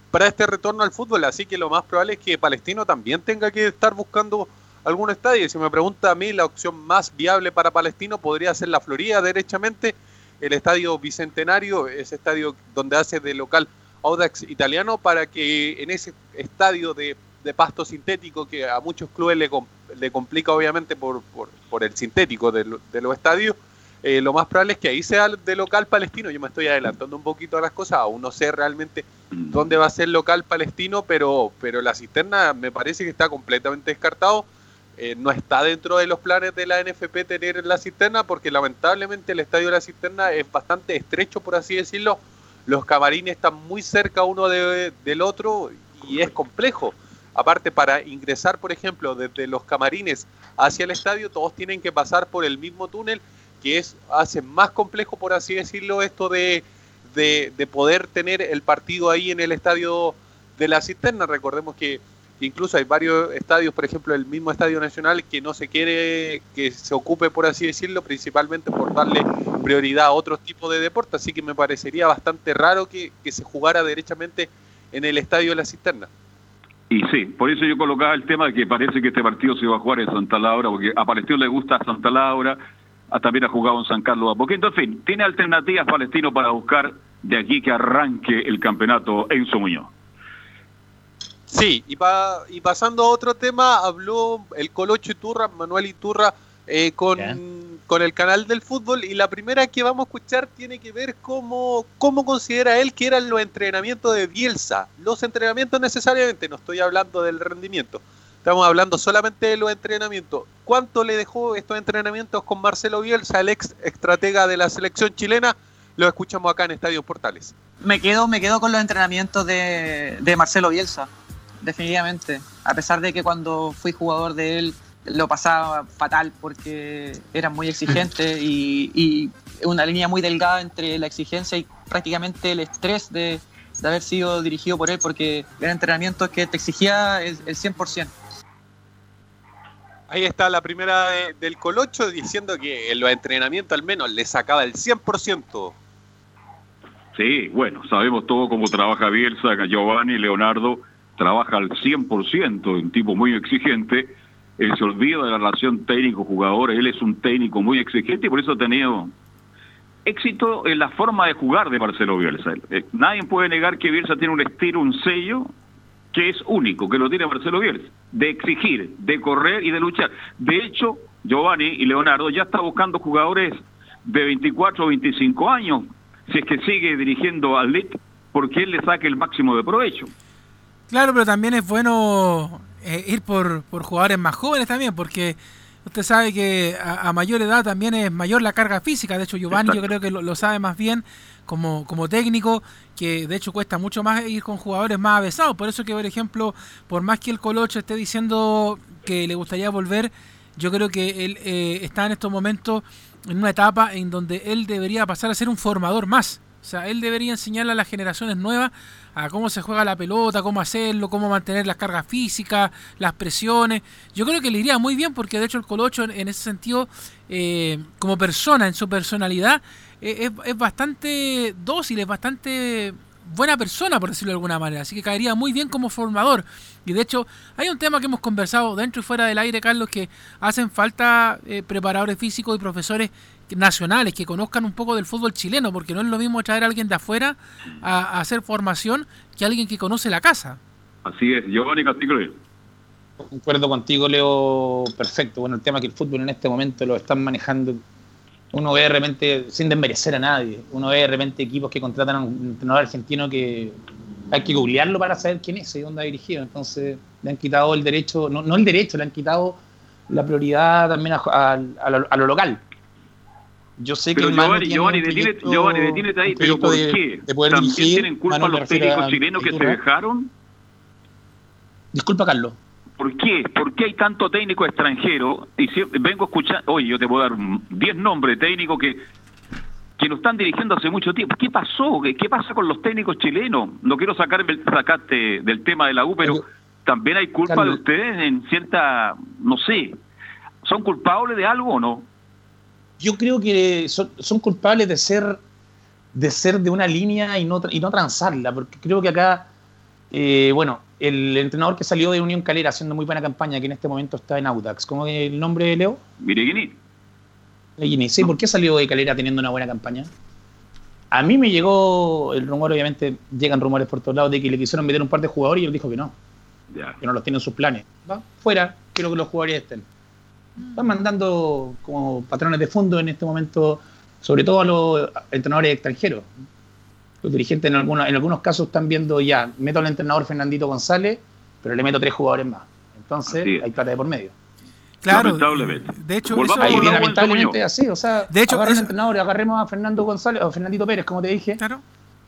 para este retorno al fútbol. Así que lo más probable es que Palestino también tenga que estar buscando algún estadio. Si me pregunta a mí, la opción más viable para Palestino podría ser la Florida, derechamente. El estadio Bicentenario, ese estadio donde hace de local Audax italiano para que en ese estadio de, pasto sintético que a muchos clubes le, le complica obviamente por, por, el sintético de, los estadios, eh, lo más probable es que ahí sea de local palestino. Yo me estoy adelantando un poquito a las cosas, aún no sé realmente dónde va a ser local palestino, pero, pero la cisterna me parece que está completamente descartado. Eh, no está dentro de los planes de la NFP tener la cisterna porque lamentablemente el estadio de la cisterna es bastante estrecho, por así decirlo, los camarines están muy cerca uno del otro y es complejo. Aparte, para ingresar, por ejemplo, desde los camarines hacia el estadio, todos tienen que pasar por el mismo túnel, que es hace más complejo, por así decirlo, esto de, de poder tener el partido ahí en el estadio de la cisterna. Recordemos que Incluso hay varios estadios, por ejemplo, el mismo Estadio Nacional, que no se quiere que se ocupe, por así decirlo, principalmente por darle prioridad a otros tipos de deportes. Así que me parecería bastante raro que, se jugara derechamente en el Estadio de la Cisterna. Y sí, por eso yo colocaba el tema de que parece que este partido se va a jugar en Santa Laura, porque a Palestino le gusta Santa Laura, también ha jugado en San Carlos Apoquinto, en fin, tiene alternativas Palestino para buscar de aquí que arranque el campeonato en su Muñoz. Sí, y, y pasando a otro tema, habló el Colocho Iturra, Manuel Iturra, eh, con, con, el canal del fútbol y la primera que vamos a escuchar tiene que ver cómo, cómo considera él que eran los entrenamientos de Bielsa. Los entrenamientos necesariamente, no estoy hablando del rendimiento, estamos hablando solamente de los entrenamientos. ¿Cuánto le dejó estos entrenamientos con Marcelo Bielsa, el ex estratega de la selección chilena? Lo escuchamos acá en Estadio Portales. Me quedo, me quedo con los entrenamientos de, de Marcelo Bielsa definitivamente. A pesar de que cuando fui jugador de él lo pasaba fatal porque era muy exigente y, y una línea muy delgada entre la exigencia y prácticamente el estrés de, haber sido dirigido por él porque era entrenamiento que te exigía el, 100%. Ahí está la primera del Colocho diciendo que en los entrenamientos al menos le sacaba el 100%. Sí, bueno, sabemos todo cómo trabaja Bielsa, Giovanni, Leonardo, trabaja al 100%, un tipo muy exigente, él se olvida de la relación técnico-jugador, él es un técnico muy exigente y por eso ha tenido éxito en la forma de jugar de Marcelo Bielsa. Eh, nadie puede negar que Bielsa tiene un estilo, un sello que es único, que lo tiene Marcelo Bielsa, de exigir, de correr y de luchar. De hecho, Giovanni y Leonardo ya está buscando jugadores de 24 o 25 años, si es que sigue dirigiendo al LIC, porque él le saque el máximo de provecho. Claro, pero también es bueno eh, ir por, por jugadores más jóvenes también, porque usted sabe que a, mayor edad también es mayor la carga física. De hecho, Giovanni yo creo que lo, sabe más bien como, como técnico, que de hecho cuesta mucho más ir con jugadores más avesados. Por eso que, por ejemplo, por más que el Colocho esté diciendo que le gustaría volver, yo creo que él eh, está en estos momentos en una etapa en donde él debería pasar a ser un formador más. O sea, él debería enseñarle a las generaciones nuevas a cómo se juega la pelota, cómo hacerlo, cómo mantener las cargas físicas, las presiones. Yo creo que le iría muy bien porque de hecho el Colocho en, ese sentido, eh, como persona, en su personalidad, eh, es, bastante dócil, es bastante buena persona, por decirlo de alguna manera. Así que caería muy bien como formador. Y de hecho, hay un tema que hemos conversado dentro y fuera del aire, Carlos, que hacen falta eh, preparadores físicos y profesores nacionales que conozcan un poco del fútbol chileno, porque no es lo mismo traer a alguien de afuera a, hacer formación que alguien que conoce la casa. Así es, Giovanni Castillo. Concuerdo contigo, Leo, perfecto. Bueno, el tema que el fútbol en este momento lo están manejando, uno ve de repente, sin desmerecer a nadie, uno ve de repente equipos que contratan a un entrenador argentino que hay que googlearlo para saber quién es y dónde ha dirigido. Entonces, le han quitado el derecho, no, no el derecho, le han quitado la prioridad también a lo local yo sé que Giovanni, Giovanni, detínete, Giovanni, detínete ahí, pero ¿por qué? ¿También tienen culpa los técnicos chilenos que se dejaron? Disculpa, Carlos. ¿Por qué? ¿Por qué hay tanto técnico extranjero? Y si, vengo a escuchar, oye, yo te puedo dar 10 nombres de técnicos que, que nos están dirigiendo hace mucho tiempo. ¿Qué pasó? ¿Qué, pasa con los técnicos chilenos? No quiero sacarme, sacarte del tema de la U, pero también hay culpa de ustedes en cierta, no sé, ¿son culpables de algo o no? Yo creo que son, culpables de ser de ser de una línea y no, y no transarla, porque creo que acá, eh, bueno, el entrenador que salió de Unión Calera haciendo muy buena campaña, que en este momento está en Audax, ¿cómo es el nombre de Leo? Mireguini. Mireguini, sí, ¿por qué salió de Calera teniendo una buena campaña? A mí me llegó el rumor, obviamente llegan rumores por todos lados de que le quisieron meter un par de jugadores y él dijo que no, que no los tiene en sus planes. Va, fuera, quiero que los jugadores estén. Están mandando como patrones de fondo en este momento, sobre todo a los entrenadores extranjeros. Los dirigentes en, algunos, en algunos casos están viendo ya, meto al entrenador Fernandito González, pero le meto tres jugadores más. Entonces hay plata de por medio. Claro, de hecho, eso, lamentablemente así, o sea, de hecho, entrenador, agarremos a Fernando González o Fernandito Pérez, como te dije, claro.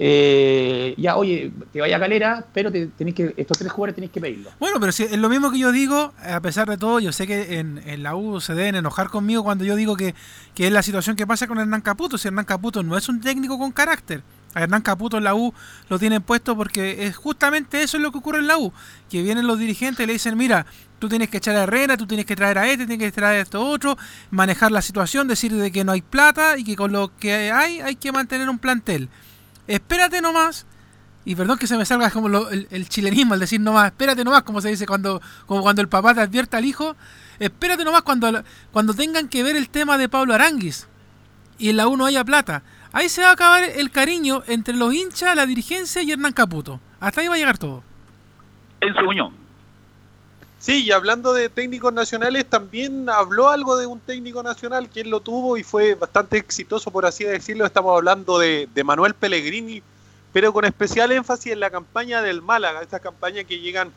Eh, ya, oye, te vaya a calera, pero te, tenés que, estos tres jugadores tenéis que pedirlo. Bueno, pero si es lo mismo que yo digo, a pesar de todo, yo sé que en, la U se deben enojar conmigo cuando yo digo que, es la situación que pasa con Hernán Caputo. Si Hernán Caputo no es un técnico con carácter. A Hernán Caputo en la U lo tienen puesto porque es justamente eso es lo que ocurre en la U. Que vienen los dirigentes y le dicen, mira, tú tienes que echar a Herrera, tú tienes que traer a este, tienes que traer a esto otro, manejar la situación, decir de que no hay plata y que con lo que hay hay que mantener un plantel espérate nomás. Y perdón que se me salga como el, chilenismo, al decir nomás, espérate nomás, como se dice cuando, como cuando el papá te advierte al hijo. Espérate nomás cuando, cuando tengan que ver el tema de Pablo Aranguis y en la 1 haya plata. Ahí se va a acabar el cariño entre los hinchas, la dirigencia y Hernán Caputo. Hasta ahí va a llegar todo. En su unión. Sí, y hablando de técnicos nacionales, también habló algo de un técnico nacional, quien lo tuvo y fue bastante exitoso, por así decirlo. Estamos hablando de, Manuel Pellegrini, pero con especial énfasis en la campaña del Málaga, esta campaña que llegan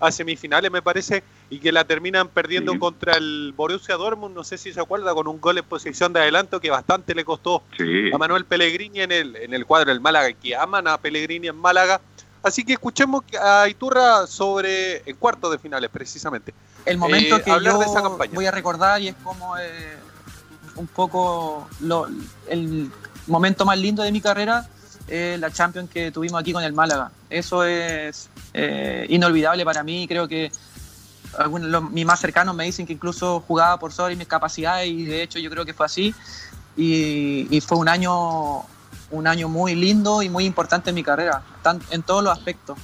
a semifinales, me parece, y que la terminan perdiendo contra el Borussia Dortmund, no sé si se acuerda, con un gol en posición de adelanto que bastante le costó a Manuel Pellegrini en el, en el cuadro del Málaga, que aman a Pellegrini en Málaga Así que escuchemos a Iturra sobre el cuarto de finales, precisamente. El momento eh, que yo voy a recordar y es como eh, un poco el momento más lindo de mi carrera, la Champions que tuvimos aquí con el Málaga. Eso es eh, inolvidable para mí. Creo que algunos, mis más cercanos me dicen que incluso jugaba por sobre mis capacidades y de hecho yo creo que fue así. y fue un año un año muy lindo y muy importante en mi carrera, en todos los aspectos.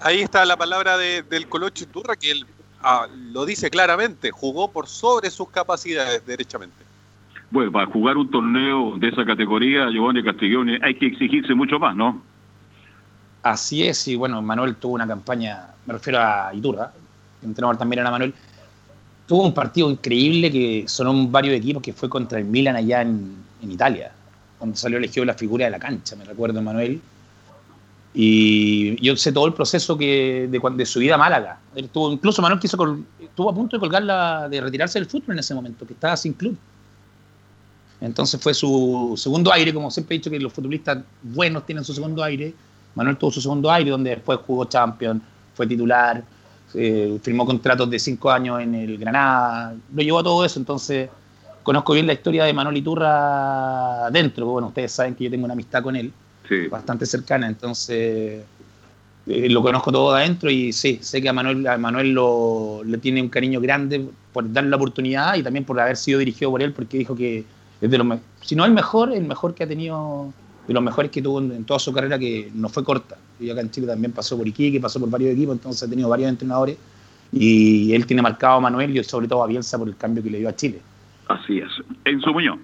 Ahí está la palabra del Colocho Turra, que él ah, lo dice claramente, jugó por sobre sus capacidades, derechamente. Bueno, para jugar un torneo de esa categoría, Giovanni Castiglione, hay que exigirse mucho más, ¿no? Así es, y bueno, Manuel tuvo una campaña, me refiero a Iturra, entrenador también era Manuel, tuvo un partido increíble que sonó varios equipos, que fue contra el Milan allá en, en Italia, cuando salió elegido la figura de la cancha, me recuerdo, Manuel. Y yo sé todo el proceso que de, de su vida a Málaga. Él tuvo, incluso Manuel quiso estuvo a punto de colgarla, de retirarse del fútbol en ese momento, que estaba sin club. Entonces fue su segundo aire, como siempre he dicho que los futbolistas buenos tienen su segundo aire. Manuel tuvo su segundo aire, donde después jugó Champions, fue titular, eh, firmó contratos de cinco años en el Granada, lo llevó a todo eso. Entonces conozco bien la historia de Manuel Iturra dentro. Bueno, ustedes saben que yo tengo una amistad con él, bastante cercana, entonces eh, lo conozco todo adentro y sí, sé que a Manuel, a Manuel lo, le tiene un cariño grande por darle la oportunidad y también por haber sido dirigido por él, porque dijo que es de los, si no el mejor, el mejor que ha tenido, de los mejores que tuvo en, toda su carrera, que no fue corta. Y acá en Chile también pasó por Iquique, pasó por varios equipos, entonces ha tenido varios entrenadores. Y él tiene marcado a Manuel y sobre todo a Bielsa por el cambio que le dio a Chile. Así es. En su Muñoz.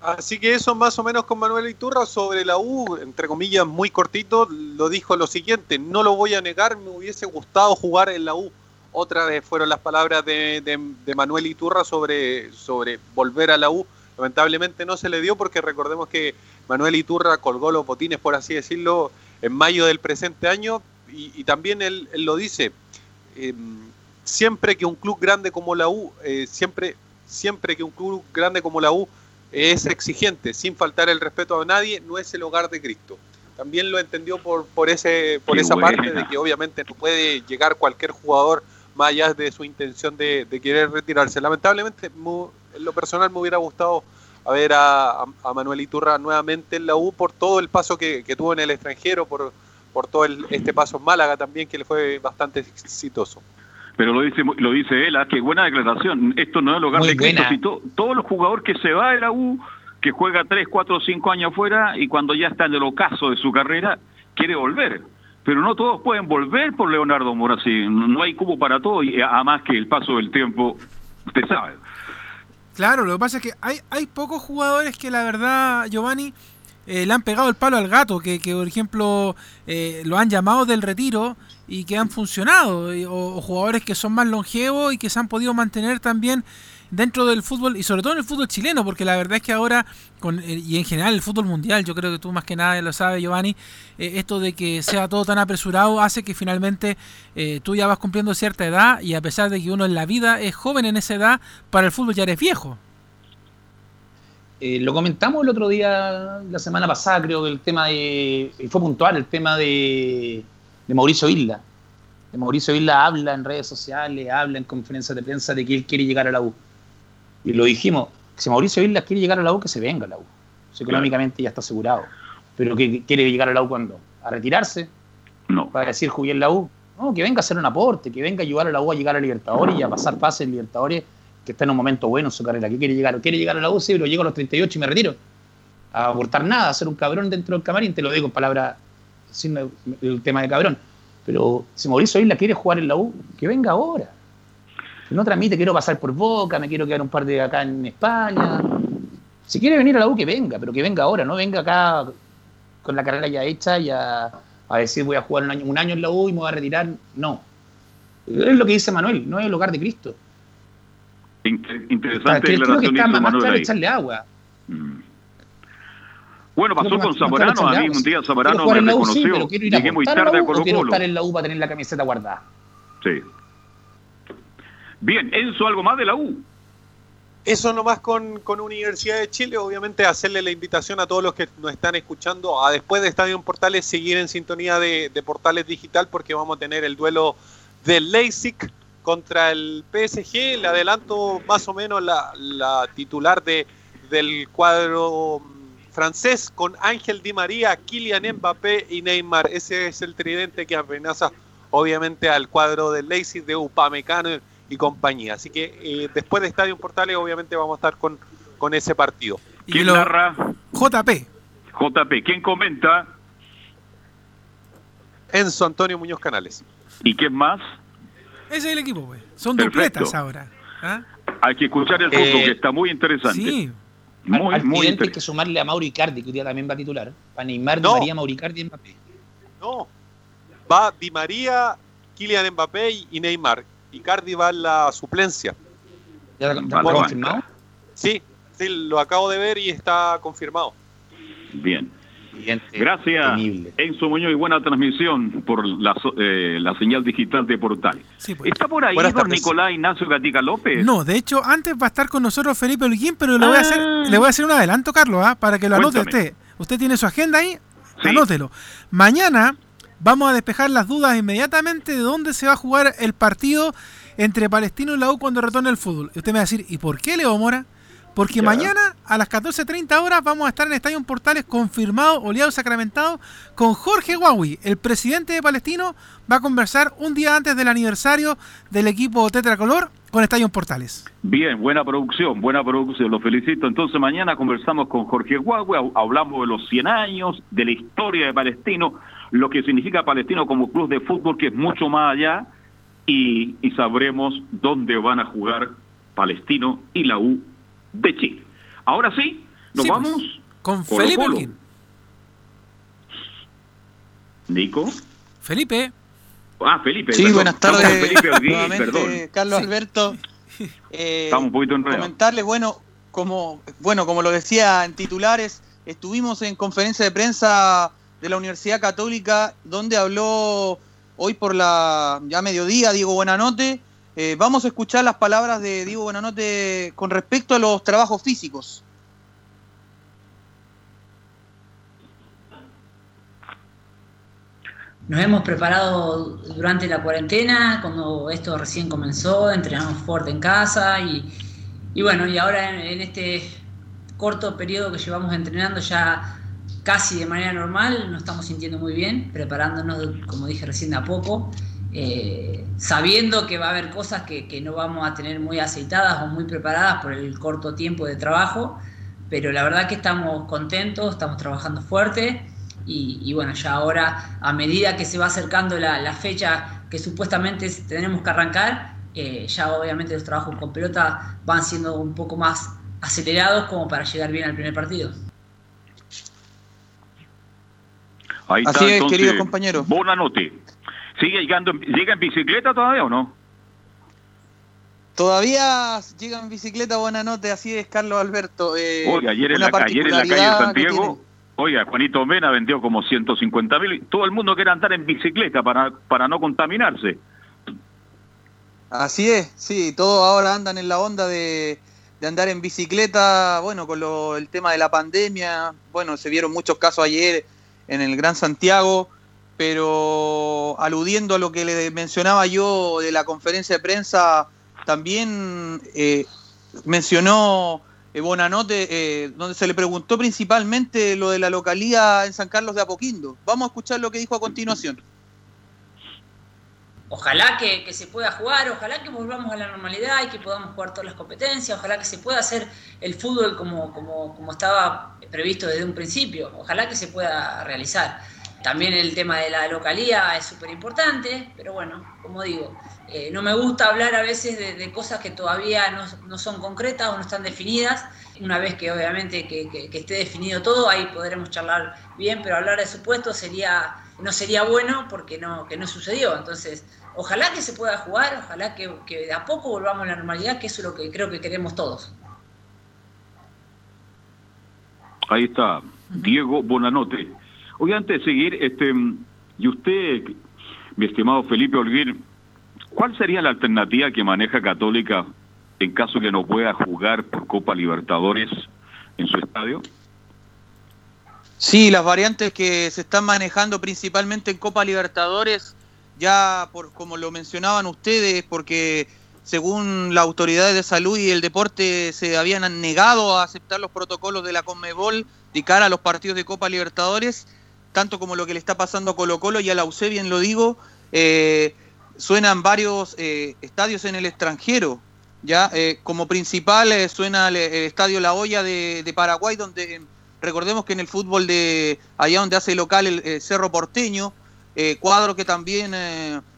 Así que eso más o menos con Manuel Iturra sobre la U, entre comillas, muy cortito, lo dijo lo siguiente, no lo voy a negar, me hubiese gustado jugar en la U otra vez fueron las palabras de, Manuel Iturra sobre, sobre volver a la U. Lamentablemente no se le dio porque recordemos que Manuel Iturra colgó los botines, por así decirlo, en mayo del presente año y, también él, lo dice, em, siempre que un club grande como la U, eh, siempre, siempre que un club grande como la U es exigente, sin faltar el respeto a nadie, no es el hogar de Cristo. También lo entendió por, por, ese, por esa parte de que obviamente no puede llegar cualquier jugador más allá de su intención de, querer retirarse. Lamentablemente, en lo personal me hubiera gustado ver a, Manuel Iturra nuevamente en la U por todo el paso que, tuvo en el extranjero, por, por todo este paso en Málaga también, que le fue bastante exitoso. Pero lo dice lo dice él, ¿ah? qué buena declaración. Esto no es el hogar de Cristo. todos los jugadores que se va de la U, que juega 3, 4, 5 años afuera y cuando ya está en el ocaso de su carrera, quiere volver pero no todos pueden volver por Leonardo Morassi. No hay cubo para todo y además que el paso del tiempo, usted sabe. Claro, lo que pasa es que hay, hay pocos jugadores que la verdad, Giovanni, eh, le han pegado el palo al gato, que, que por ejemplo eh, lo han llamado del retiro y que han funcionado, o, jugadores que son más longevos y que se han podido mantener también dentro del fútbol y sobre todo en el fútbol chileno, porque la verdad es que ahora, con, eh, y en general el fútbol mundial, yo creo que tú más que nada lo sabes, Giovanni, eh, esto de que sea todo tan apresurado hace que finalmente eh, tú ya vas cumpliendo cierta edad y a pesar de que uno en la vida es joven en esa edad, para el fútbol ya eres viejo. lo comentamos el otro día, la semana pasada, creo que el tema de. fue puntual, el tema de, de Mauricio Isla. De Mauricio Isla habla en redes sociales, habla en conferencias de prensa de que él quiere llegar a la U y lo dijimos, si Mauricio Islas quiere llegar a la U, que se venga a la U. económicamente ya está asegurado. Pero que quiere llegar a la U cuando? ¿A retirarse? No. ¿Para decir jugué en la U? No, que venga a hacer un aporte, que venga a ayudar a la U a llegar a Libertadores y a pasar pases en Libertadores, que está en un momento bueno en su carrera. ¿Qué quiere llegar? ¿Quiere llegar a la U? Sí, pero llego a los 38 y me retiro. A aportar nada, a ser un cabrón dentro del camarín, te lo digo en palabras sin el tema de cabrón. Pero si Mauricio Isla quiere jugar en la U, que venga ahora no transmite, quiero pasar por Boca, me quiero quedar un par de acá en España. Si quiere venir a la U, que venga, pero que venga ahora, no venga acá con la carrera ya hecha y a, decir voy a jugar un año, un año en la U y me voy a retirar. No. Es lo que dice Manuel, no es el hogar de Cristo. Interesante declaración que está, más claro echarle agua. Mm. Bueno, pasó con Zamorano, a mí un día Zamorano me reconoció. Llegué muy tarde a Colo Colo. Quiero estar en la U para tener la camiseta guardada. Sí. Bien, Enzo, ¿algo más de la U? Eso nomás con, con Universidad de Chile, obviamente hacerle la invitación a todos los que nos están escuchando a después de Estadio Portales seguir en sintonía de, Portales Digital porque vamos a tener el duelo del Leipzig contra el PSG. Le adelanto más o menos la, titular de, del cuadro francés con Ángel Di María, Kylian Mbappé y Neymar. Ese es el tridente que amenaza obviamente al cuadro del Leipzig de Upamecano y compañía. Así que eh, después de Estadio Portales, obviamente vamos a estar con, con ese partido. ¿Quién narra? JP. JP. ¿Quién comenta? Enzo Antonio Muñoz Canales. ¿Y quién más? Ese es el equipo, pues. Son dupletas ahora. ¿ah? Hay que escuchar el fútbol, que está muy interesante. Sí. Muy, al, muy hay que sumarle a Mauri Icardi, que hoy día también va a titular. Para Neymar, Di María, Mauri Icardi y Mbappé. No. Va Di María, Kylian Mbappé y Neymar. Icardi va en la suplencia. ¿Ya está confirmado? Sí, sí, lo acabo de ver y está confirmado. Bien. Gracias, Enzo Muñoz, y buena transmisión por la, eh, la señal digital de Portal. pues. ¿Está por ahí don Nicolás Ignacio Gatica López? No, de hecho, antes va a estar con nosotros Felipe Holguín, pero le voy a hacer, le voy a hacer un adelanto, Carlos, ¿ah? para que lo anote Cuéntame. usted. Usted tiene su agenda ahí, anótelo. Mañana vamos a despejar las dudas inmediatamente de dónde se va a jugar el partido entre Palestino y la U cuando retorne el fútbol. Y usted me va a decir, ¿y por qué Leo Mora? Porque Ya. mañana a las 14.30 horas vamos a estar en Estadio Portales confirmado, oleado, sacramentado, con Jorge Huawei, el presidente de Palestino, va a conversar un día antes del aniversario del equipo Tetracolor con Estadio Portales. Bien, buena producción, buena producción, lo felicito. Entonces mañana conversamos con Jorge Guagua, hablamos de los 100 años, de la historia de Palestino, lo que significa Palestino como club de fútbol, que es mucho más allá, y, y sabremos dónde van a jugar Palestino y la U de Chile. Ahora sí, nos Sí, pues, vamos con Colo Felipe Colo. Nico. Felipe. Ah, Felipe. Sí, perdón. buenas tardes. Felipe perdón. Carlos Alberto. Eh, Estamos un poquito enredados. comentarle, bueno, como, bueno, como lo decía en titulares, estuvimos en conferencia de prensa de la Universidad Católica, donde habló hoy por la ya mediodía Diego Buenanote. Eh, vamos a escuchar las palabras de Diego Buenanote con respecto a los trabajos físicos. Nos hemos preparado durante la cuarentena, cuando esto recién comenzó, entrenamos fuerte en casa y, y bueno, y ahora en, en este corto periodo que llevamos entrenando ya casi de manera normal, nos estamos sintiendo muy bien, preparándonos, como dije recién, de a poco, eh, sabiendo que va a haber cosas que, que no vamos a tener muy aceitadas o muy preparadas por el corto tiempo de trabajo, pero la verdad que estamos contentos, estamos trabajando fuerte y, y bueno, ya ahora, a medida que se va acercando la, la fecha que supuestamente tenemos que arrancar, eh, ya obviamente los trabajos con pelota van siendo un poco más acelerados como para llegar bien al primer partido. Ahí está, Así es, entonces, querido compañero. Bonanote. ¿Sigue llegando, llega en bicicleta todavía o no? Todavía llega en bicicleta, buena nota, así es Carlos Alberto. Eh, Oye, ayer en, la, ayer en la calle de Santiago, oiga, Juanito Mena vendió como 150 mil. Todo el mundo quiere andar en bicicleta para, para no contaminarse. Así es, sí, todos ahora andan en la onda de, de andar en bicicleta, bueno, con lo- el tema de la pandemia, bueno, se vieron muchos casos ayer en el Gran Santiago, pero aludiendo a lo que le mencionaba yo de la conferencia de prensa, también eh, mencionó eh, Bonanote, eh, donde se le preguntó principalmente lo de la localía en San Carlos de Apoquindo. Vamos a escuchar lo que dijo a continuación. Ojalá que, que se pueda jugar, ojalá que volvamos a la normalidad y que podamos jugar todas las competencias, ojalá que se pueda hacer el fútbol como, como, como estaba previsto desde un principio, ojalá que se pueda realizar. También el tema de la localía es súper importante, pero bueno, como digo, eh, no me gusta hablar a veces de, cosas que todavía no, no son concretas o no están definidas. Una vez que obviamente que, que- esté definido todo, ahí podremos charlar bien, pero hablar de supuestos sería, no sería bueno porque no, que no sucedió. Entonces, ojalá que se pueda jugar, ojalá que, que de a poco volvamos a la normalidad, que eso es lo que creo que queremos todos. Ahí está, Diego Bonanote. Oye, antes de seguir, este, y usted, mi estimado Felipe Holguín, ¿cuál sería la alternativa que maneja Católica en caso que no pueda jugar por Copa Libertadores en su estadio? Sí, las variantes que se están manejando principalmente en Copa Libertadores, ya por como lo mencionaban ustedes, porque según las autoridades de salud y el deporte se habían negado a aceptar los protocolos de la Conmebol de cara a los partidos de Copa Libertadores, tanto como lo que le está pasando a Colo Colo y a la UC, bien lo digo, eh, suenan varios eh, estadios en el extranjero. Ya, eh, como principal suena el, estadio La Hoya de, Paraguay, donde recordemos que en el fútbol de allá donde hace local el, Cerro Porteño, cuadro que también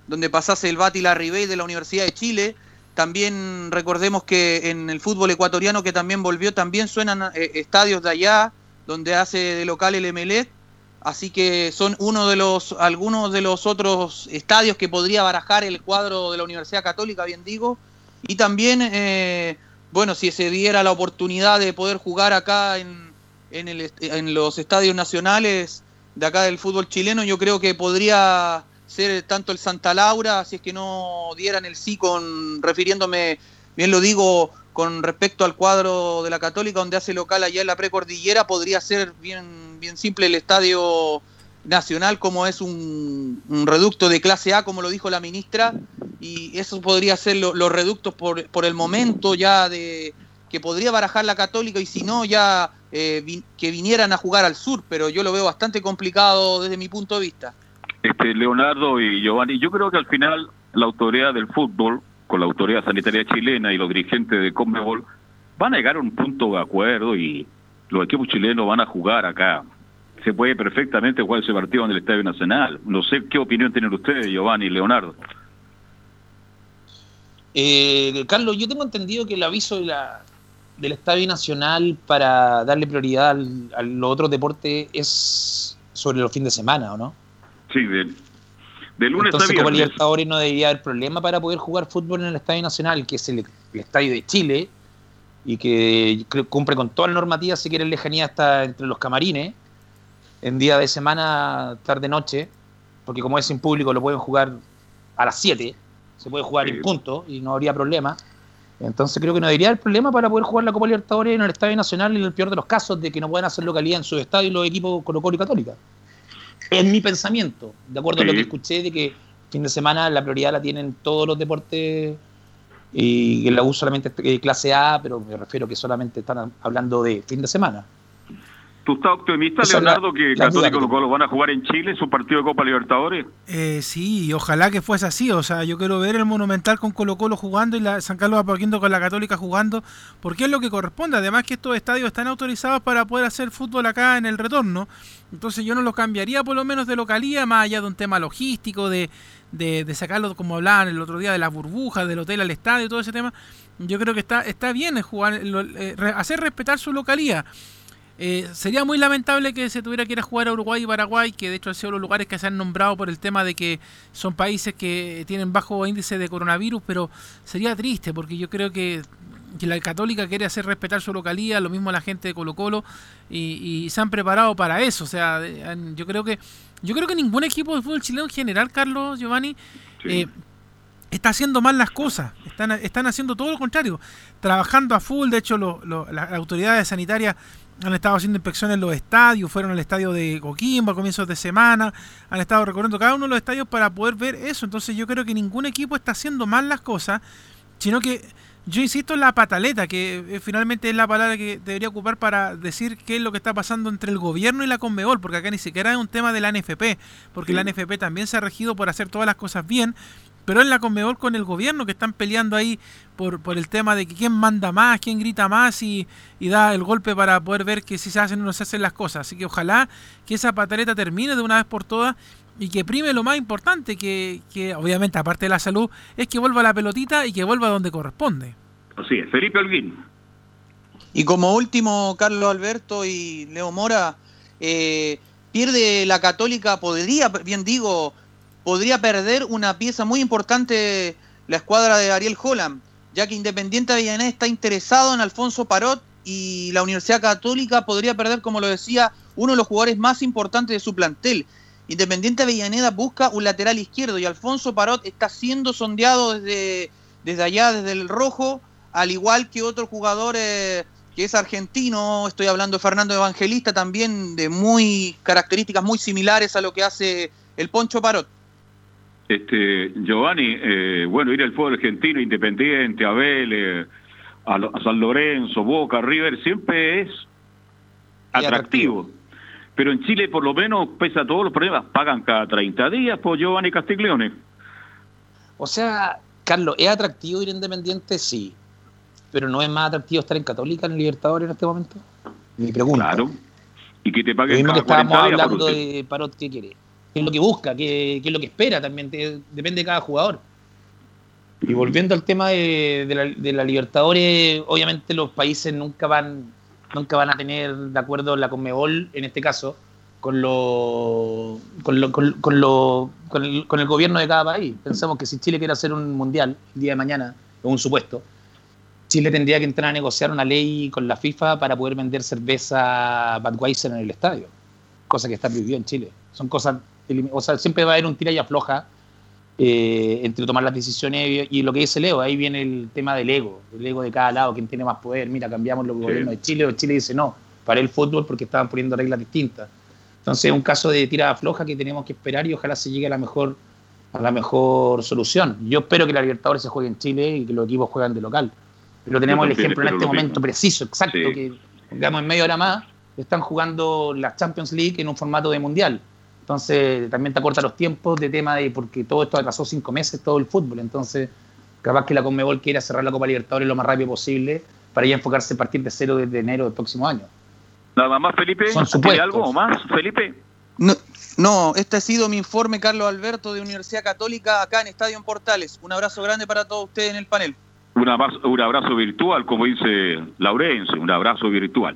donde pasase el Bati La de la Universidad de Chile, también recordemos que en el fútbol ecuatoriano que también volvió, también suenan estadios de allá, donde hace de local el Emelec, así que son uno de los algunos de los otros estadios que podría barajar el cuadro de la Universidad Católica, bien digo, y también, eh, bueno, si se diera la oportunidad de poder jugar acá en, en, el, en los estadios nacionales de acá del fútbol chileno, yo creo que podría ser tanto el Santa Laura, si es que no dieran el sí con, refiriéndome, bien lo digo, con respecto al cuadro de la Católica, donde hace local allá en la precordillera, podría ser bien, bien simple el estadio nacional como es un, reducto de clase A, como lo dijo la ministra, y eso podría ser los reductos por, por, el momento ya de que podría barajar la Católica y si no ya eh, que vinieran a jugar al sur, pero yo lo veo bastante complicado desde mi punto de vista. Este, Leonardo y Giovanni, yo creo que al final la autoridad del fútbol, con la autoridad sanitaria chilena y los dirigentes de Conmebol, van a llegar a un punto de acuerdo y los equipos chilenos van a jugar acá se puede perfectamente jugar ese partido en el Estadio Nacional. No sé qué opinión tienen ustedes, Giovanni y Leonardo. Eh, Carlos, yo tengo entendido que el aviso de la, del Estadio Nacional para darle prioridad al, a los otros deportes es sobre los fines de semana, ¿o no? Sí, de, de lunes Entonces, a viernes. como Libertadores no debería haber problema para poder jugar fútbol en el Estadio Nacional, que es el, el estadio de Chile, y que cumple con toda la normativa, si quieren lejanía hasta entre los camarines en día de semana, tarde-noche, porque como es sin público lo pueden jugar a las 7, se puede jugar en punto y no habría problema. Entonces creo que no debería haber problema para poder jugar la Copa Libertadores en el Estadio Nacional en el peor de los casos de que no puedan hacer localidad en su estadio los equipos Colo Colo y Católica. Es mi pensamiento, de acuerdo a lo que escuché de que fin de semana la prioridad la tienen todos los deportes y la U solamente es clase A, pero me refiero que solamente están hablando de fin de semana. ¿Tú estás optimista, Esa Leonardo, la- que la Católico Colo Colo van a jugar en Chile su partido de Copa Libertadores? Eh, sí, ojalá que fuese así. O sea, yo quiero ver el Monumental con Colo Colo jugando y la San Carlos Apoquindo con la Católica jugando, porque es lo que corresponde. Además que estos estadios están autorizados para poder hacer fútbol acá en el retorno. Entonces yo no los cambiaría por lo menos de localía, más allá de un tema logístico, de, de, de sacarlo como hablaban el otro día de las burbujas, del hotel al estadio, todo ese tema. Yo creo que está, está bien jugar, lo- eh, re- hacer respetar su localía. Eh, sería muy lamentable que se tuviera que ir a jugar a Uruguay y Paraguay, que de hecho han sido los lugares que se han nombrado por el tema de que son países que tienen bajo índice de coronavirus, pero sería triste porque yo creo que, que la católica quiere hacer respetar su localía, lo mismo la gente de Colo Colo, y, y se han preparado para eso. O sea, yo creo que yo creo que ningún equipo de fútbol chileno en general, Carlos Giovanni, eh, está haciendo mal las cosas. Están, están haciendo todo lo contrario. Trabajando a full. De hecho, lo- lo- las autoridades sanitarias han estado haciendo inspecciones en los estadios. Fueron al estadio de Coquimbo a comienzos de semana. Han estado recorriendo cada uno de los estadios para poder ver eso. Entonces yo creo que ningún equipo está haciendo mal las cosas. Sino que yo insisto en la pataleta, que eh, finalmente es la palabra que debería ocupar para decir qué es lo que está pasando entre el gobierno y la Conmebol, porque acá ni siquiera es un tema de la NFP, porque la NFP también se ha regido por hacer todas las cosas bien, pero en la Conmebol con el gobierno que están peleando ahí por, por el tema de que quién manda más, quién grita más y, y da el golpe para poder ver que si se hacen o no se hacen las cosas. Así que ojalá que esa pataleta termine de una vez por todas y que prime lo más importante, que, que obviamente aparte de la salud, es que vuelva la pelotita y que vuelva donde corresponde. Así es, Felipe Holguín. Y como último, Carlos Alberto y Leo Mora, eh, pierde la Católica, podría, bien digo, podría perder una pieza muy importante la escuadra de Ariel Holland, ya que Independiente Avellaneda está interesado en Alfonso Parot y la Universidad Católica podría perder, como lo decía, uno de los jugadores más importantes de su plantel. Independiente Avellaneda busca un lateral izquierdo y Alfonso Parot está siendo sondeado desde, desde allá, desde el rojo, al igual que otro jugador eh, que es argentino, estoy hablando de Fernando Evangelista, también de muy características muy similares a lo que hace el Poncho Parot. Este, Giovanni, eh, bueno, ir al fútbol argentino, Independiente, a Vélez, a, San Lorenzo, Boca, River, siempre es atractivo. Pero en Chile, por lo menos, pese a todos los problemas, pagan cada 30 días por Giovanni Castiglione. O sea, Carlos, ¿es atractivo ir independiente? Sí. Pero no es más atractivo estar en Católica, en Libertadores en este momento. Mi pregunta. Claro. Y que te paguen cada estábamos 40 días por hablando usted. de Parot, ¿qué quiere? ¿Qué es lo que busca? ¿Qué, qué es lo que espera? También te- depende de cada jugador. Y volviendo al tema de, de la, Libertadores, obviamente los países nunca van, nunca van a tener de acuerdo la Conmebol, en este caso, con lo, con, lo, con, con lo- con el, con el gobierno de cada país. Pensamos que si Chile quiere hacer un mundial el día de mañana, es un supuesto, Chile tendría que entrar a negociar una ley con la FIFA para poder vender cerveza Budweiser en el estadio, cosa que está prohibida en Chile. Son cosas, o sea, siempre va a haber un tira y afloja eh, entre tomar las decisiones y, lo que dice Leo, ahí viene el tema del ego, el ego de cada lado, quién tiene más poder, mira, cambiamos los gobiernos de Chile, o Chile dice no, para el fútbol porque estaban poniendo reglas distintas. Entonces es un caso de tira afloja que tenemos que esperar y ojalá se llegue a la mejor a la mejor solución. Yo espero que la Libertadores se juegue en Chile y que los equipos jueguen de local. Pero tenemos el ejemplo en este momento preciso, exacto, que digamos en media hora más están jugando la Champions League en un formato de mundial. Entonces también te acorta los tiempos de tema de, porque todo esto atrasó cinco meses, todo el fútbol. Entonces, capaz que la Conmebol quiera cerrar la Copa Libertadores lo más rápido posible para ya enfocarse a partir de cero desde enero del próximo año. Nada más, Felipe. ¿Hay algo más, Felipe? No, no, este ha sido mi informe, Carlos Alberto, de Universidad Católica, acá en Estadio Portales. Un abrazo grande para todos ustedes en el panel. Un abrazo, un abrazo virtual, como dice Laurencio, un abrazo virtual.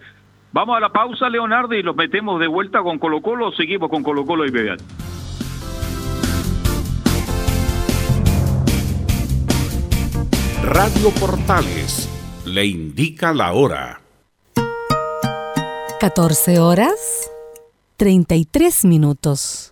Vamos a la pausa, Leonardo, y los metemos de vuelta con Colo Colo. Seguimos con Colo Colo inmediato. Radio Portales le indica la hora. 14 horas 33 minutos.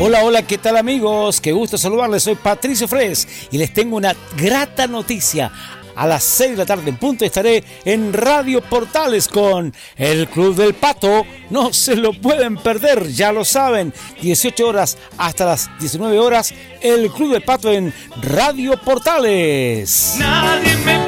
Hola, hola, ¿qué tal amigos? Qué gusto saludarles, soy Patricio Fres y les tengo una grata noticia a las 6 de la tarde en punto estaré en Radio Portales con el Club del Pato. No se lo pueden perder, ya lo saben. 18 horas hasta las 19 horas, el Club del Pato en Radio Portales. Nadie me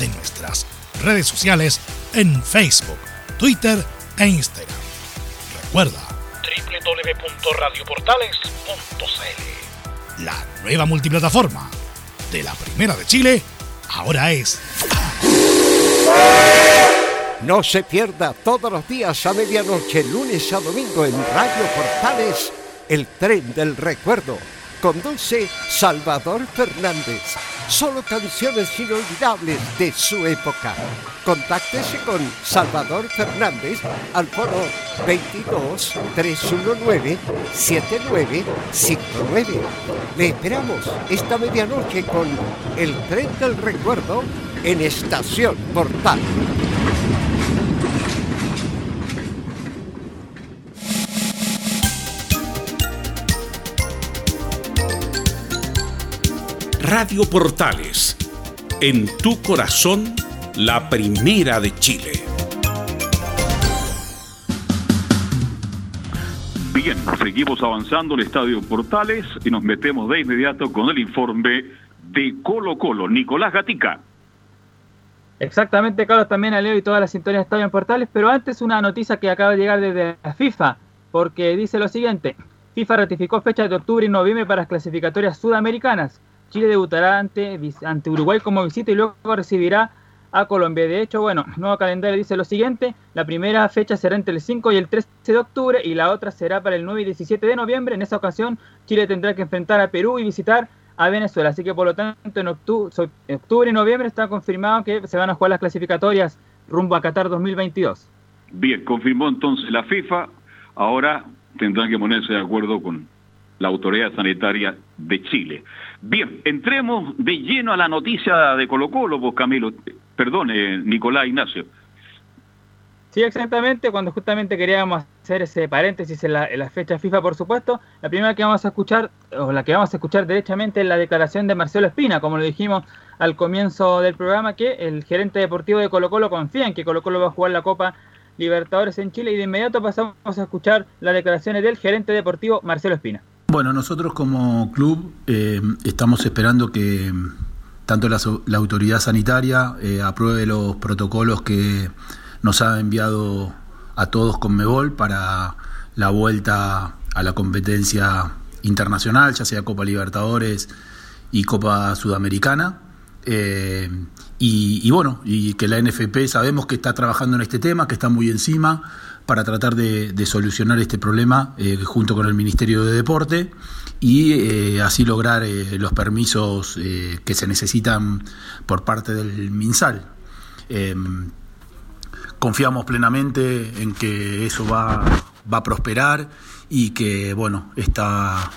de nuestras redes sociales en Facebook, Twitter e Instagram. Recuerda www.radioportales.cl La nueva multiplataforma de la Primera de Chile ahora es. No se pierda todos los días a medianoche, lunes a domingo en Radio Portales, el tren del recuerdo Conduce Salvador Fernández. Solo canciones inolvidables de su época. Contáctese con Salvador Fernández al foro 22 319 7959. Le esperamos esta medianoche con el tren del recuerdo en Estación Portal. Radio Portales, en tu corazón, la primera de Chile. Bien, seguimos avanzando en el Estadio Portales y nos metemos de inmediato con el informe de Colo Colo. Nicolás Gatica. Exactamente, Carlos, también a Leo y todas las sintonías de Estadio en Portales, pero antes una noticia que acaba de llegar desde la FIFA, porque dice lo siguiente, FIFA ratificó fechas de octubre y noviembre para las clasificatorias sudamericanas. Chile debutará ante, ante Uruguay como visita y luego recibirá a Colombia. De hecho, bueno, el nuevo calendario dice lo siguiente, la primera fecha será entre el 5 y el 13 de octubre y la otra será para el 9 y 17 de noviembre. En esa ocasión, Chile tendrá que enfrentar a Perú y visitar a Venezuela. Así que por lo tanto, en octubre, octubre y noviembre está confirmado que se van a jugar las clasificatorias rumbo a Qatar 2022. Bien, confirmó entonces la FIFA. Ahora tendrán que ponerse de acuerdo con la Autoridad Sanitaria de Chile. Bien, entremos de lleno a la noticia de Colo Colo, pues Camilo, perdón, eh, Nicolás Ignacio. Sí, exactamente, cuando justamente queríamos hacer ese paréntesis en la, en la, fecha FIFA, por supuesto, la primera que vamos a escuchar, o la que vamos a escuchar derechamente es la declaración de Marcelo Espina, como lo dijimos al comienzo del programa, que el gerente deportivo de Colo Colo confía en que Colo Colo va a jugar la Copa Libertadores en Chile y de inmediato pasamos a escuchar las declaraciones del gerente deportivo Marcelo Espina. Bueno, nosotros como club eh, estamos esperando que tanto la, la autoridad sanitaria eh, apruebe los protocolos que nos ha enviado a todos con Mebol para la vuelta a la competencia internacional, ya sea Copa Libertadores y Copa Sudamericana. Eh, y, y, bueno, y que la NFP sabemos que está trabajando en este tema, que está muy encima para tratar de, solucionar este problema eh, junto con el Ministerio de Deporte y eh, así lograr eh, los permisos que se necesitan por parte del MinSal. Em, confiamos plenamente en que eso va, va a prosperar y que bueno, esta,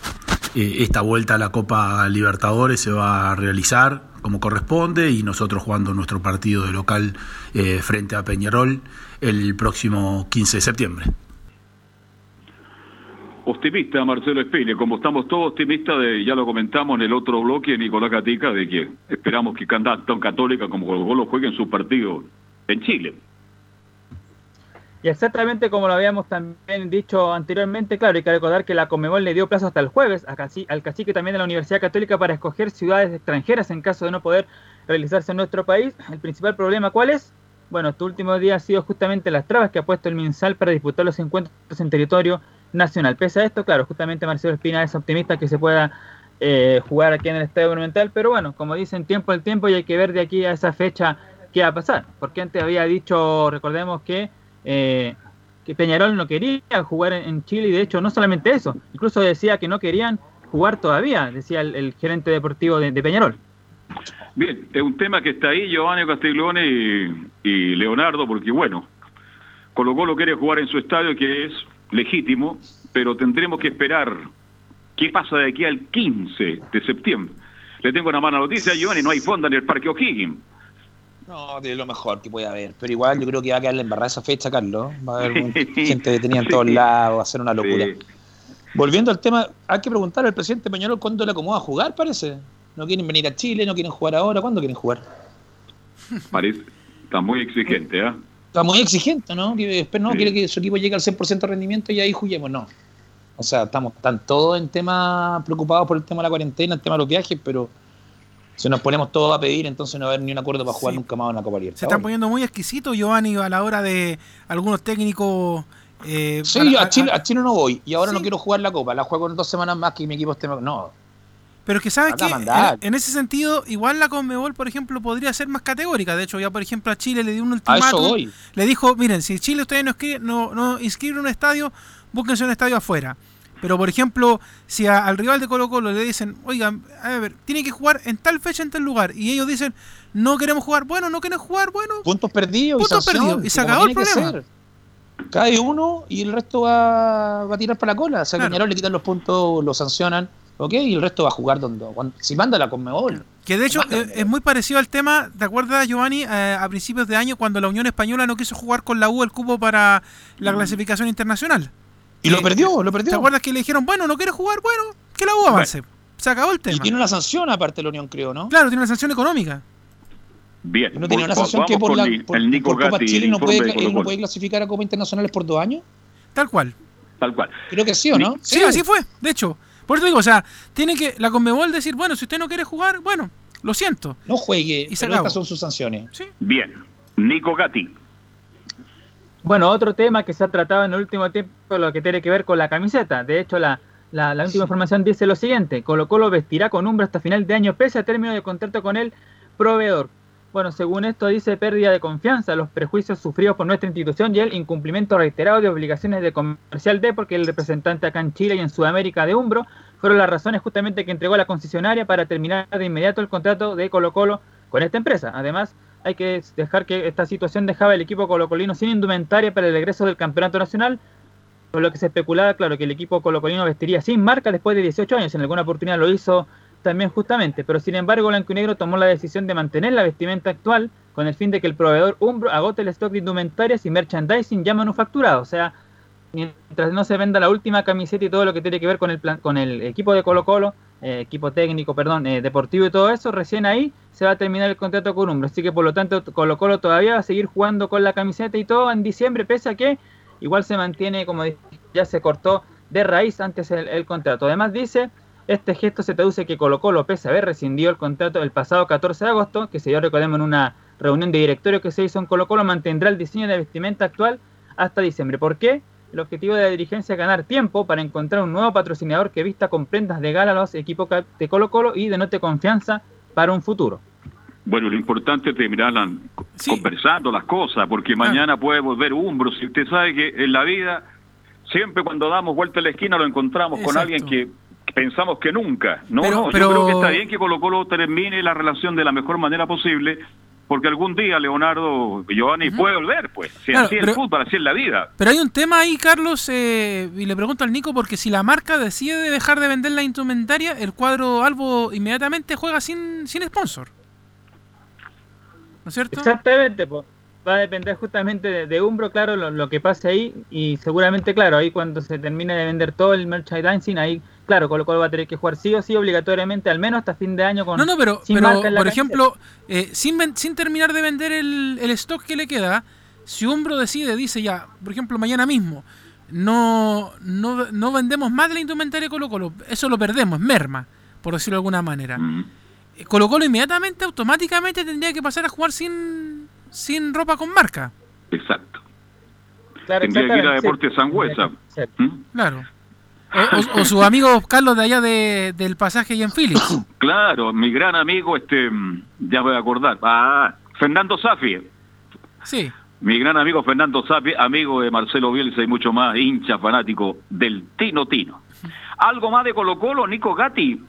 esta vuelta a la Copa Libertadores se va a realizar como corresponde y nosotros jugando nuestro partido de local eh, frente a Peñarol el próximo 15 de septiembre. Optimista Marcelo Espine, como estamos todos optimistas, de, ya lo comentamos en el otro bloque, Nicolás Catica, de que esperamos que tanto Católica como Colo Colo jueguen su partido en Chile. Y exactamente como lo habíamos también dicho anteriormente, claro, hay que recordar que la Comebol le dio plazo hasta el jueves a al cacique también de la Universidad Católica para escoger ciudades extranjeras en caso de no poder realizarse en nuestro país. El principal problema, ¿cuál es? Bueno, este último día ha sido justamente las trabas que ha puesto el MinSal para disputar los encuentros en territorio nacional. Pese a esto, claro, justamente Marcelo Espina es optimista que se pueda eh, jugar aquí en el Estadio Monumental, pero bueno, como dicen, tiempo al tiempo y hay que ver de aquí a esa fecha qué va a pasar. Porque antes había dicho, recordemos que eh, que Peñarol no quería jugar en Chile y de hecho no solamente eso, incluso decía que no querían jugar todavía, decía el, gerente deportivo de, Peñarol. Bien, es un tema que está ahí Giovanni Castiglione y, Leonardo, porque bueno, Colo Colo quiere jugar en su estadio que es legítimo, pero tendremos que esperar qué pasa de aquí al 15 de septiembre. Le tengo una mala noticia, Giovanni, no hay fonda en el Parque O'Higgins. No, de lo mejor que puede haber. Pero igual yo creo que va a quedarle embarrada esa fecha, Carlos. Va a haber gente detenida en todos lados, va a ser una locura. Sí. Volviendo al tema, hay que preguntar al presidente Peñarol cuándo le acomoda a jugar, parece. No quieren venir a Chile, no quieren jugar ahora. ¿Cuándo quieren jugar? Parece, está muy exigente, ¿ah? ¿eh? Está muy exigente, ¿no? Que después no quiere que su equipo llegue al 100% de rendimiento y ahí juguemos, no. O sea, estamos tan todos en tema preocupados por el tema de la cuarentena, el tema de los viajes, pero si nos ponemos todos a pedir, entonces no va a haber ni un acuerdo para jugar sí. nunca más en la Copa Libertadores. Se están poniendo muy exquisitos, Giovanni, a la hora de algunos técnicos. Eh, sí, para, yo a Chile, a Chile, no voy y ahora sí. no quiero jugar la Copa. La juego en dos semanas más que mi equipo esté. No. Pero que sabes que en, en, ese sentido, igual la Conmebol, por ejemplo, podría ser más categórica. De hecho, ya por ejemplo a Chile le dio un ultimátum. Le dijo, miren, si Chile ustedes no, escriben, no, no inscriben un estadio, búsquense un estadio afuera. Pero, por ejemplo, si a- al rival de Colo Colo le dicen, oigan, a ver, tiene que jugar en tal fecha, en tal lugar, y ellos dicen, no queremos jugar, bueno, no quieren jugar, bueno, Puntos perdidos y Puntos sanción, perdidos, y se acabó el problema. Cae uno y el resto va, va a tirar para la cola. O sea, Claro. Peñarol le quitan los puntos, lo sancionan, ok, y el resto va a jugar donde, cuando- si manda la Conmebol. Que de hecho eh, es muy parecido al tema, ¿te acuerdas Giovanni? Eh, a principios de año cuando la Unión Española no quiso jugar con la U el cupo para la clasificación internacional. Y lo perdió, lo perdió. ¿Te acuerdas que le dijeron, bueno, no quiere jugar? Bueno, que la U avance. Se acabó el Y tema. tiene una sanción aparte de la Unión, creo, ¿no? Claro, tiene una sanción económica. Bien, No tenía una sanción que por, la, el- por, el Nico por Copa Gatti, Chile el no puede, no puede clasificar a Copa Internacionales por dos años. Tal cual. Tal cual. Creo que sí, ¿o no? Sí, así fue, de hecho. Por eso digo, o sea, tiene que la Conmebol decir, bueno, si usted no quiere jugar, bueno, lo siento. No juegue, Y se pero estas son sus sanciones. Bien. Nico Gatti. Bueno, otro tema que se ha tratado en el último tiempo, lo que tiene que ver con la camiseta. De hecho, la, la, última información dice lo siguiente: Colo Colo vestirá con Umbro hasta final de año, pese a término de contrato con el proveedor. Bueno, según esto dice pérdida de confianza, los prejuicios sufridos por nuestra institución y el incumplimiento reiterado de obligaciones de comercial de, porque el representante acá en Chile y en Sudamérica de Umbro fueron las razones justamente que entregó la concesionaria para terminar de inmediato el contrato de Colo Colo con esta empresa. Además, hay que dejar que esta situación dejaba el equipo colocolino sin indumentaria para el regreso del campeonato nacional, por lo que se especulaba, claro, que el equipo colocolino vestiría sin marca después de 18 años. En alguna oportunidad lo hizo también justamente, pero sin embargo Blanco tomó la decisión de mantener la vestimenta actual con el fin de que el proveedor Umbro agote el stock de indumentarias y merchandising ya manufacturado. O sea, mientras no se venda la última camiseta y todo lo que tiene que ver con el plan, con el equipo de Colo Colo, eh, equipo técnico, perdón, eh, deportivo y todo eso, recién ahí se va a terminar el contrato con Umbro. Así que por lo tanto Colo Colo todavía va a seguir jugando con la camiseta y todo en diciembre, pese a que igual se mantiene, como ya se cortó de raíz antes el, el contrato. Además dice, este gesto se traduce que Colo Colo, pese a haber rescindido el contrato el pasado 14 de agosto, que se dio, recordemos, en una reunión de directorio que se hizo en Colo Colo, mantendrá el diseño de vestimenta actual hasta diciembre. ¿Por qué? El objetivo de la dirigencia es ganar tiempo para encontrar un nuevo patrocinador que vista con prendas de gala a los equipos de Colo Colo y denote confianza para un futuro. Bueno, lo importante es terminar la- conversando las cosas, porque mañana puede volver Umbro. Si usted sabe que en la vida, siempre cuando damos vuelta a la esquina lo encontramos con alguien que pensamos que nunca. No, Pero- no, pero- yo creo que está bien que Colo Colo termine la relación de la mejor manera posible, porque algún día Leonardo Giovanni puede volver, pues. Si Claro, así es pero- el fútbol, así es la vida. Pero hay un tema ahí, Carlos, eh, y le pregunto al Nico, porque si la marca decide dejar de vender la indumentaria, el cuadro Albo inmediatamente juega sin, sin sponsor. ¿No es cierto? Exactamente, pues. Va a depender justamente de, de Umbro, claro, lo, lo que pase ahí. Y seguramente, claro, ahí cuando se termine de vender todo el merchandising, ahí, claro, Colo Colo va a tener que jugar sí o sí, obligatoriamente, al menos hasta fin de año con. No, no, pero, sin pero marca en la por ejemplo, eh, sin, ven- sin terminar de vender el, el stock que le queda, si Umbro decide, dice ya, por ejemplo, mañana mismo, no, no, no vendemos más de la indumentaria de Colo Colo, eso lo perdemos, es merma, por decirlo de alguna manera. Eh, Colo Colo inmediatamente, automáticamente tendría que pasar a jugar sin, sin ropa con marca. Exacto. Claro, Tendría que ir a Deportes Sangüesa. ¿Mm? Claro. O, o- su amigo Carlos de allá de- del pasaje y en Phillips. Claro, mi gran amigo, este, ya voy a acordar, ah, Fernando Safi. Sí. Mi gran amigo Fernando Sapi, amigo de Marcelo Bielsa y mucho más, hincha fanático del Tino Tino. ¿Algo más de Colo Colo, Nico Gatti?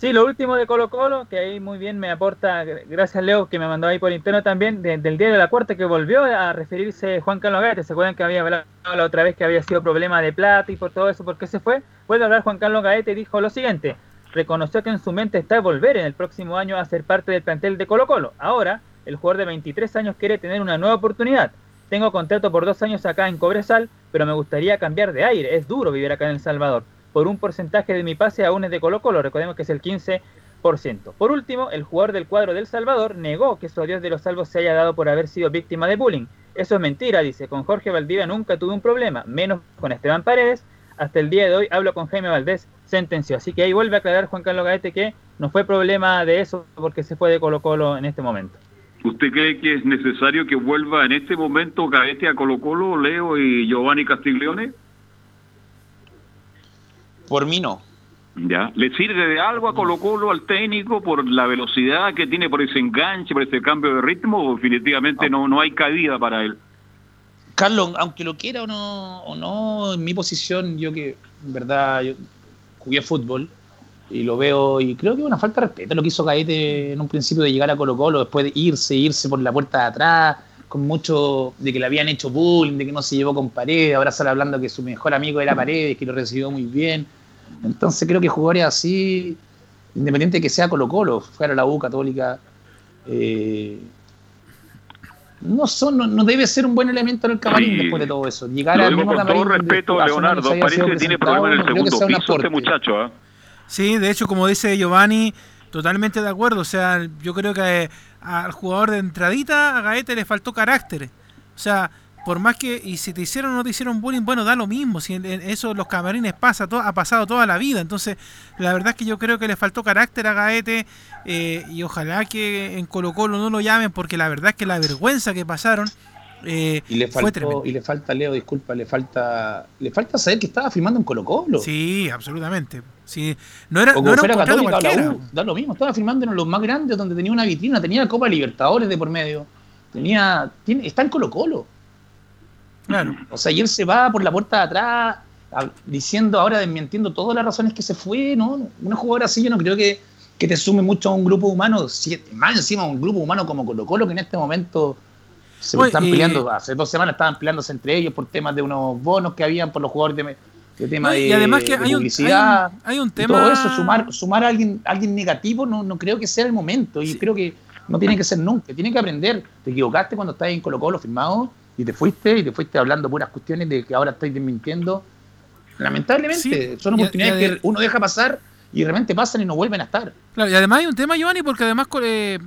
Sí, lo último de Colo Colo, que ahí muy bien me aporta, gracias Leo, que me mandó ahí por interno también, de- del día de la cuarta, que volvió a referirse Juan Carlos Gaete. ¿Se acuerdan que había hablado la otra vez que había sido problema de plata y por todo eso? ¿Por qué se fue? Vuelve a hablar Juan Carlos Gaete y dijo lo siguiente. Reconoció que en su mente está volver en el próximo año a ser parte del plantel de Colo Colo. Ahora, el jugador de 23 años quiere tener una nueva oportunidad. Tengo contrato por dos años acá en Cobresal, pero me gustaría cambiar de aire. Es duro vivir acá en El Salvador. Por un porcentaje de mi pase aún es de Colo Colo, recordemos que es el 15%. Por último, el jugador del cuadro del Salvador negó que su adiós de los salvos se haya dado por haber sido víctima de bullying. Eso es mentira, dice. Con Jorge Valdivia nunca tuve un problema, menos con Esteban Paredes. Hasta el día de hoy hablo con Jaime Valdés, sentenció. Así que ahí vuelve a aclarar Juan Carlos Gaete que no fue problema de eso porque se fue de Colo Colo en este momento. ¿Usted cree que es necesario que vuelva en este momento Gaete a Colo Colo, Leo y Giovanni Castiglione? Por mí no. ¿Ya? ¿Le sirve de algo a Colo Colo al técnico por la velocidad que tiene, por ese enganche, por ese cambio de ritmo? ¿O definitivamente no, no hay cabida para él? Carlos, aunque lo quiera o no, o no, en mi posición, yo que en verdad, yo jugué fútbol y lo veo y creo que es una falta de respeto lo que hizo Gaete en un principio de llegar a Colo Colo, después de irse, irse por la puerta de atrás, con mucho de que le habían hecho bullying, de que no se llevó con Paredes, ahora sale hablando que su mejor amigo era Paredes, que lo recibió muy bien. Entonces creo que jugadores así, independiente de que sea Colo Colo, fuera la U Católica, eh, no son, no, no debe ser un buen elemento en el camarín Sí. después de todo eso. Llegar Lo al digo mismo con todo respeto, a su Leonardo, parece que tiene problemas en el segundo piso este muchacho, ¿ah? Sí, de hecho, como dice Giovanni, totalmente de acuerdo. O sea, yo creo que eh, al jugador de entradita, a Gaete le faltó carácter. O sea, por más que, y si te hicieron o no te hicieron bullying, bueno, da lo mismo. Si en- en eso los camarines pasa, to- ha pasado toda la vida. Entonces, la verdad es que yo creo que le faltó carácter a Gaete eh, y ojalá que en Colo Colo no lo llamen porque la verdad es que la vergüenza que pasaron eh, Y le faltó, y le falta, Leo, disculpa, le falta, le falta saber que estaba firmando en Colo Colo. Sí, absolutamente. Sí, no era, O no era un contrato cualquiera. U, da lo mismo, estaba firmando en los más grandes donde tenía una vitrina, tenía Copa Libertadores de por medio, tenía, tiene, está en Colo Colo. Claro. O sea, y él se va por la puerta de atrás a- diciendo, ahora desmintiendo todas las razones que se fue, ¿no? Una jugadora así yo no creo que, que te sume mucho a un grupo humano, si- más encima a un grupo humano como Colo Colo que en este momento se están y- peleando, hace dos semanas estaban peleándose entre ellos por temas de unos bonos que habían por los jugadores de, de tema y de, además que de hay un- publicidad. hay un- hay un tema- Todo eso, sumar, sumar a alguien, a alguien negativo, no, no creo que sea el momento. Y creo que no tiene que ser nunca. Tiene que aprender. Te equivocaste cuando estabas en Colo Colo firmado y te fuiste y te fuiste hablando puras cuestiones de que ahora estáis desmintiendo. Lamentablemente, Sí, son oportunidades que uno deja pasar y de repente pasan y no vuelven a estar. Claro, y además hay un tema, Giovanni, porque además co- eh,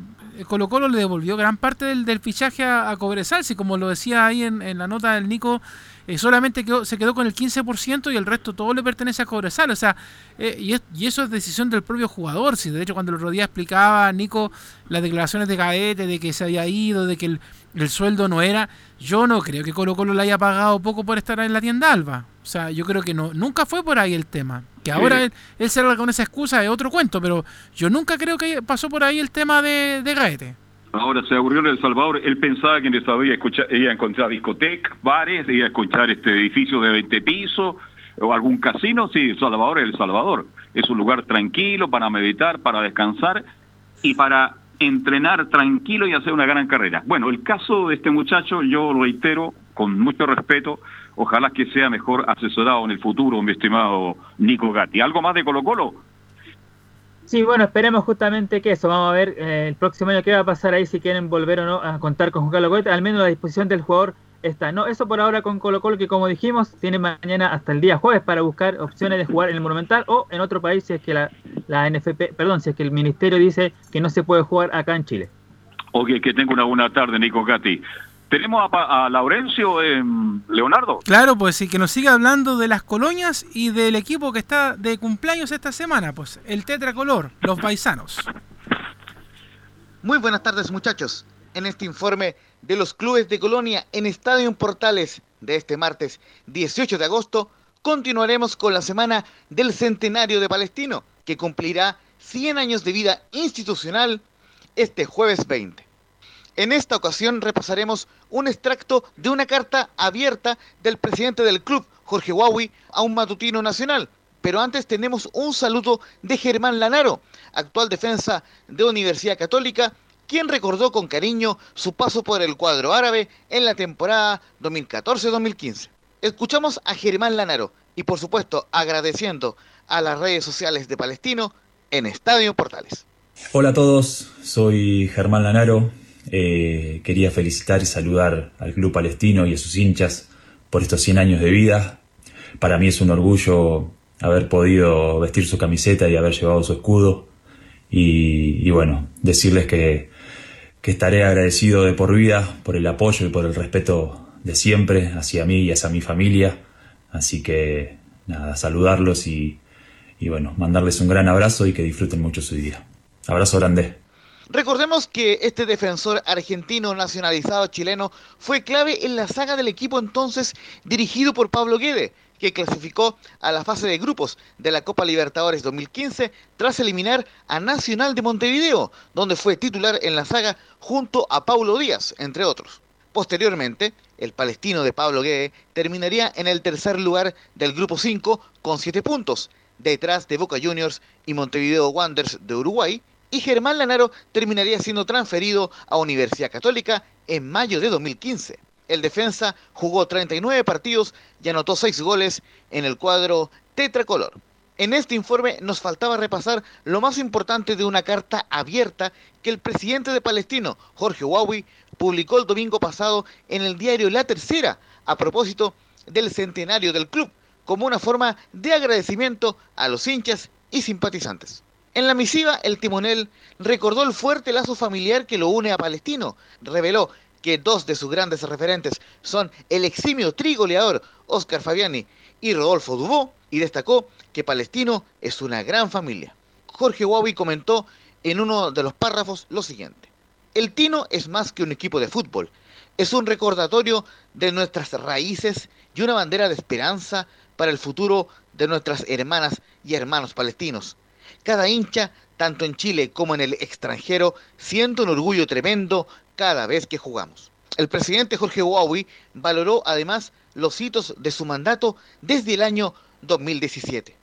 Colo Colo le devolvió gran parte del, del fichaje a, a Cobresal, si como lo decía ahí en, en la nota del Nico, eh, solamente quedó- se quedó con el 15% y el resto todo le pertenece a Cobresal. O sea, eh, y, es- y eso es decisión del propio jugador. Si de hecho cuando el otro día explicaba Nico las declaraciones de Gaete, de que se había ido, de que el, el sueldo no era, yo no creo que Colo Colo le haya pagado poco por estar en la tienda Alba. O sea, yo creo que no, nunca fue por ahí el tema. Que ahora Sí. él, él se con esa excusa es otro cuento, pero yo nunca creo que pasó por ahí el tema de, de Gaete. Ahora se aburrió en El Salvador. Él pensaba que en El Salvador iba a, escuchar, iba a encontrar discotecas, bares, iba a escuchar este edificio de 20 pisos o algún casino. Sí, El Salvador es El Salvador. Es un lugar tranquilo para meditar, para descansar y para entrenar tranquilo y hacer una gran carrera. Bueno, el caso de este muchacho, yo lo reitero con mucho respeto, ojalá que sea mejor asesorado en el futuro, mi estimado Nico Gatti. ¿Algo más de Colo Colo? Sí, bueno, esperemos justamente que eso. Vamos a ver eh, el próximo año qué va a pasar ahí, si quieren volver o no a contar con Juan Carlos Goete. Al menos la disposición del jugador está. No, eso por ahora con Colo Colo, que como dijimos, tiene mañana hasta el día jueves para buscar opciones de jugar en el Monumental o en otro país si es que la, la NFP, perdón, si es que el ministerio dice que no se puede jugar acá en Chile. Ok, que tenga una buena tarde, Nico Gatti. Tenemos a, a Laurencio eh, Leonardo. Claro, pues sí, que nos siga hablando de las colonias y del equipo que está de cumpleaños esta semana, pues el tetracolor, los paisanos. Muy buenas tardes muchachos. En este informe de los clubes de Colonia en Estadio Portales de este martes 18 de agosto, continuaremos con la semana del centenario de Palestino, que cumplirá 100 años de vida institucional este jueves 20. En esta ocasión repasaremos un extracto de una carta abierta del presidente del club, Jorge Huawei, a un matutino nacional. Pero antes tenemos un saludo de Germán Lanaro, actual defensa de Universidad Católica, quien recordó con cariño su paso por el cuadro árabe en la temporada 2014-2015. Escuchamos a Germán Lanaro y por supuesto agradeciendo a las redes sociales de Palestino en Estadio Portales. Hola a todos, soy Germán Lanaro. Eh, quería felicitar y saludar al Club Palestino y a sus hinchas por estos 100 años de vida. Para mí es un orgullo haber podido vestir su camiseta y haber llevado su escudo. Y, y bueno, decirles que, que estaré agradecido de por vida por el apoyo y por el respeto de siempre hacia mí y hacia mi familia. Así que nada, saludarlos y, y bueno, mandarles un gran abrazo y que disfruten mucho su día. Abrazo grande. Recordemos que este defensor argentino nacionalizado chileno fue clave en la saga del equipo entonces dirigido por Pablo Guede, que clasificó a la fase de grupos de la Copa Libertadores 2015 tras eliminar a Nacional de Montevideo, donde fue titular en la saga junto a Paulo Díaz, entre otros. Posteriormente, el palestino de Pablo Guede terminaría en el tercer lugar del grupo 5 con 7 puntos, detrás de Boca Juniors y Montevideo Wanderers de Uruguay, y Germán Lanaro terminaría siendo transferido a Universidad Católica en mayo de 2015. El defensa jugó 39 partidos y anotó 6 goles en el cuadro tetracolor. En este informe nos faltaba repasar lo más importante de una carta abierta que el presidente de Palestino, Jorge Huawei, publicó el domingo pasado en el diario La Tercera a propósito del centenario del club, como una forma de agradecimiento a los hinchas y simpatizantes. En la misiva, el timonel recordó el fuerte lazo familiar que lo une a Palestino, reveló que dos de sus grandes referentes son el eximio trigoleador Oscar Fabiani y Rodolfo Dubó, y destacó que Palestino es una gran familia. Jorge Huawei comentó en uno de los párrafos lo siguiente. El Tino es más que un equipo de fútbol, es un recordatorio de nuestras raíces y una bandera de esperanza para el futuro de nuestras hermanas y hermanos palestinos. Cada hincha, tanto en Chile como en el extranjero, siente un orgullo tremendo cada vez que jugamos. El presidente Jorge Huawei valoró además los hitos de su mandato desde el año 2017.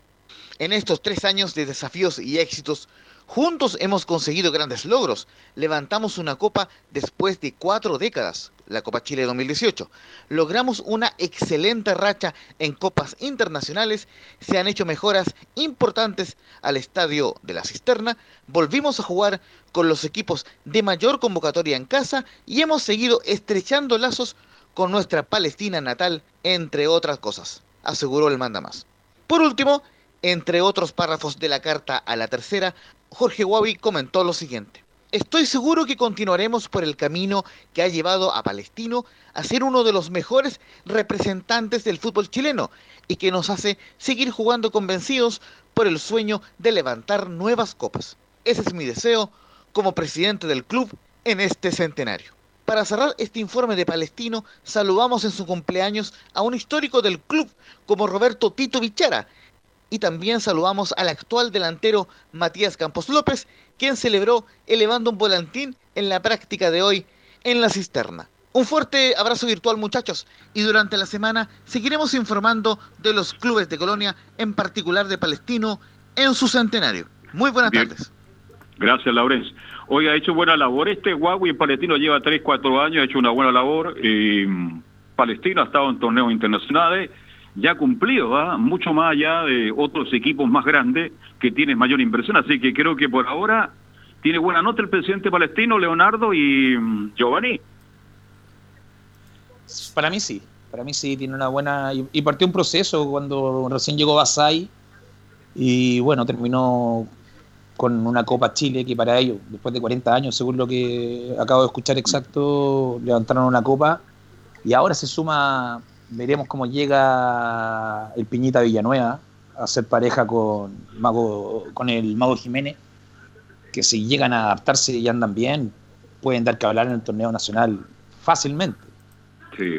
En estos tres años de desafíos y éxitos, juntos hemos conseguido grandes logros. Levantamos una copa después de cuatro décadas, la Copa Chile 2018. Logramos una excelente racha en copas internacionales. Se han hecho mejoras importantes al estadio de la Cisterna. Volvimos a jugar con los equipos de mayor convocatoria en casa y hemos seguido estrechando lazos con nuestra Palestina natal, entre otras cosas, aseguró el mandamás. Por último, entre otros párrafos de la carta a la tercera, Jorge Huawei comentó lo siguiente. Estoy seguro que continuaremos por el camino que ha llevado a Palestino a ser uno de los mejores representantes del fútbol chileno y que nos hace seguir jugando convencidos por el sueño de levantar nuevas copas. Ese es mi deseo como presidente del club en este centenario. Para cerrar este informe de Palestino, saludamos en su cumpleaños a un histórico del club como Roberto Tito Vichara y también saludamos al actual delantero Matías Campos López, quien celebró elevando un volantín en la práctica de hoy en la cisterna. Un fuerte abrazo virtual muchachos y durante la semana seguiremos informando de los clubes de Colonia, en particular de Palestino, en su centenario. Muy buenas Bien. tardes. Gracias, Laurence. Hoy ha hecho buena labor. Este Huawei en Palestino lleva 3, 4 años, ha hecho una buena labor. Eh, Palestino ha estado en torneos internacionales, ya cumplido, mucho más allá de otros equipos más grandes que tienen mayor inversión. Así que creo que por ahora tiene buena nota el presidente palestino, Leonardo y mm, Giovanni. Para mí sí, para mí sí, tiene una buena... Y partió un proceso cuando recién llegó Basay y bueno, terminó con una Copa Chile que para ellos, después de 40 años, según lo que acabo de escuchar exacto, levantaron una Copa y ahora se suma, veremos cómo llega el Piñita Villanueva a ser pareja con, Mago, con el Mago Jiménez, que si llegan a adaptarse y andan bien, pueden dar que hablar en el torneo nacional fácilmente. Sí.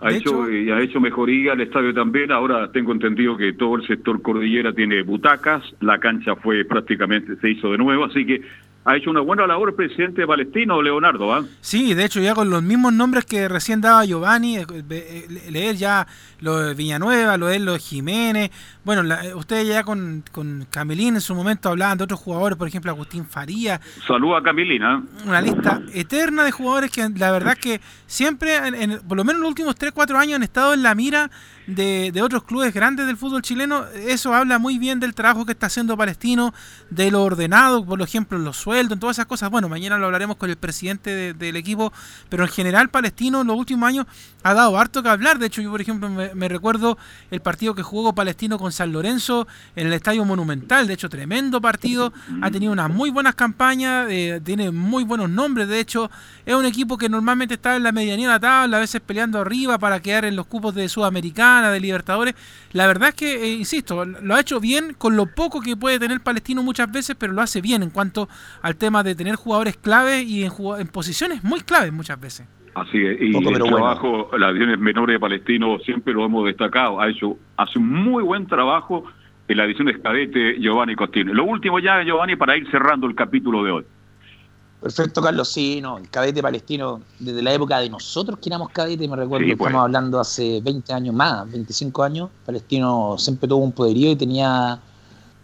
Ha De hecho, hecho- eh, ha hecho mejoría el estadio también. Ahora tengo entendido que todo el sector cordillera tiene butacas. La cancha fue prácticamente, se hizo de nuevo. Así que ha hecho una buena labor el presidente palestino, Leonardo. ¿ah? Sí, de hecho ya con los mismos nombres que recién daba Giovanni, eh, eh, le- leer ya lo de Villanueva, lo de los Jiménez, bueno, la- eh, ustedes ya con, con Camelín en su momento hablaban de otros jugadores, por ejemplo Agustín Faría, Saluda a Camilina. una lista eterna de jugadores que la verdad que siempre, en- en- por lo menos en los últimos 3, 4 años han estado en la mira de, de otros clubes grandes del fútbol chileno. Eso habla muy bien del trabajo que está haciendo Palestino, de lo ordenado, por ejemplo, en los sueldos, en todas esas cosas. Bueno, mañana lo hablaremos con el presidente de- del equipo, pero en general Palestino en los últimos años ha dado harto que hablar. De hecho, yo por ejemplo me, me recuerdo el partido que jugó Palestino con San Lorenzo en el Estadio Monumental. De hecho, tremendo partido. Ha tenido unas muy buenas campañas, eh, tiene muy buenos nombres. De hecho, es un equipo que normalmente está en la medianía de la tabla, a veces peleando arriba para quedar en los cupos de Sudamericana, de Libertadores. La verdad es que, eh, insisto, lo ha hecho bien con lo poco que puede tener Palestino muchas veces, pero lo hace bien en cuanto al tema de tener jugadores clave y en, en posiciones muy claves muchas veces. Así es, y Poco, el pero bueno. trabajo, las divisiones menores de Palestino siempre lo hemos destacado, ha hecho, hace un muy buen trabajo en la división de cadete Giovanni Costino. Lo último ya, Giovanni, para ir cerrando el capítulo de hoy. Perfecto, Carlos. Sí, no, el cadete palestino, desde la época de nosotros que éramos cadetes, me recuerdo, Sí, que pues. estamos hablando hace 20 años más, 25 años, Palestino siempre tuvo un poderío y tenía,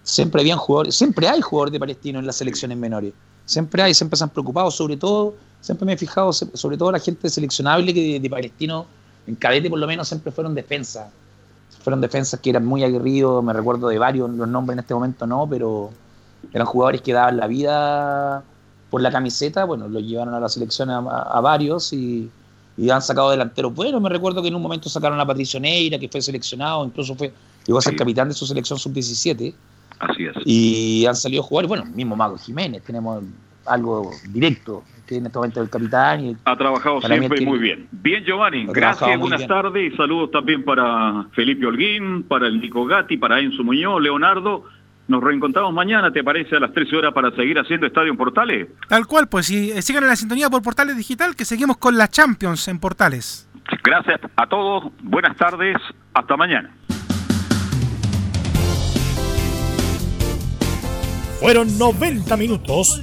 siempre habían jugadores, siempre hay jugadores de Palestino en las selecciones menores, siempre hay, siempre se han preocupado, sobre todo, siempre me he fijado, sobre todo la gente seleccionable que de, de Palestino, en cadete por lo menos siempre fueron defensas, fueron defensas que eran muy aguerridos, me recuerdo de varios, los nombres en este momento no, pero eran jugadores que daban la vida por la camiseta, bueno, los llevaron a la selección a, varios y, y han sacado delanteros buenos. Me recuerdo que en un momento sacaron a Patricio Neira, que fue seleccionado, incluso fue llegó a ser capitán de su selección sub-17, Así es. y han salido jugadores, bueno, mismo Mago Jiménez, tenemos algo directo, que en este momento es el capitán. Y Ha trabajado siempre tiene- muy bien. Bien, Giovanni. Gracias, buenas tardes y saludos también para Felipe Holguín, para el Nico Gatti, para Enzo Muñoz, Leonardo. Nos reencontramos mañana, ¿te parece? A las 13 horas para seguir haciendo Estadio en Portales. Tal cual, pues y eh, sigan en la sintonía por Portales Digital que seguimos con la Champions en Portales. Gracias a todos, buenas tardes, hasta mañana. Fueron 90 minutos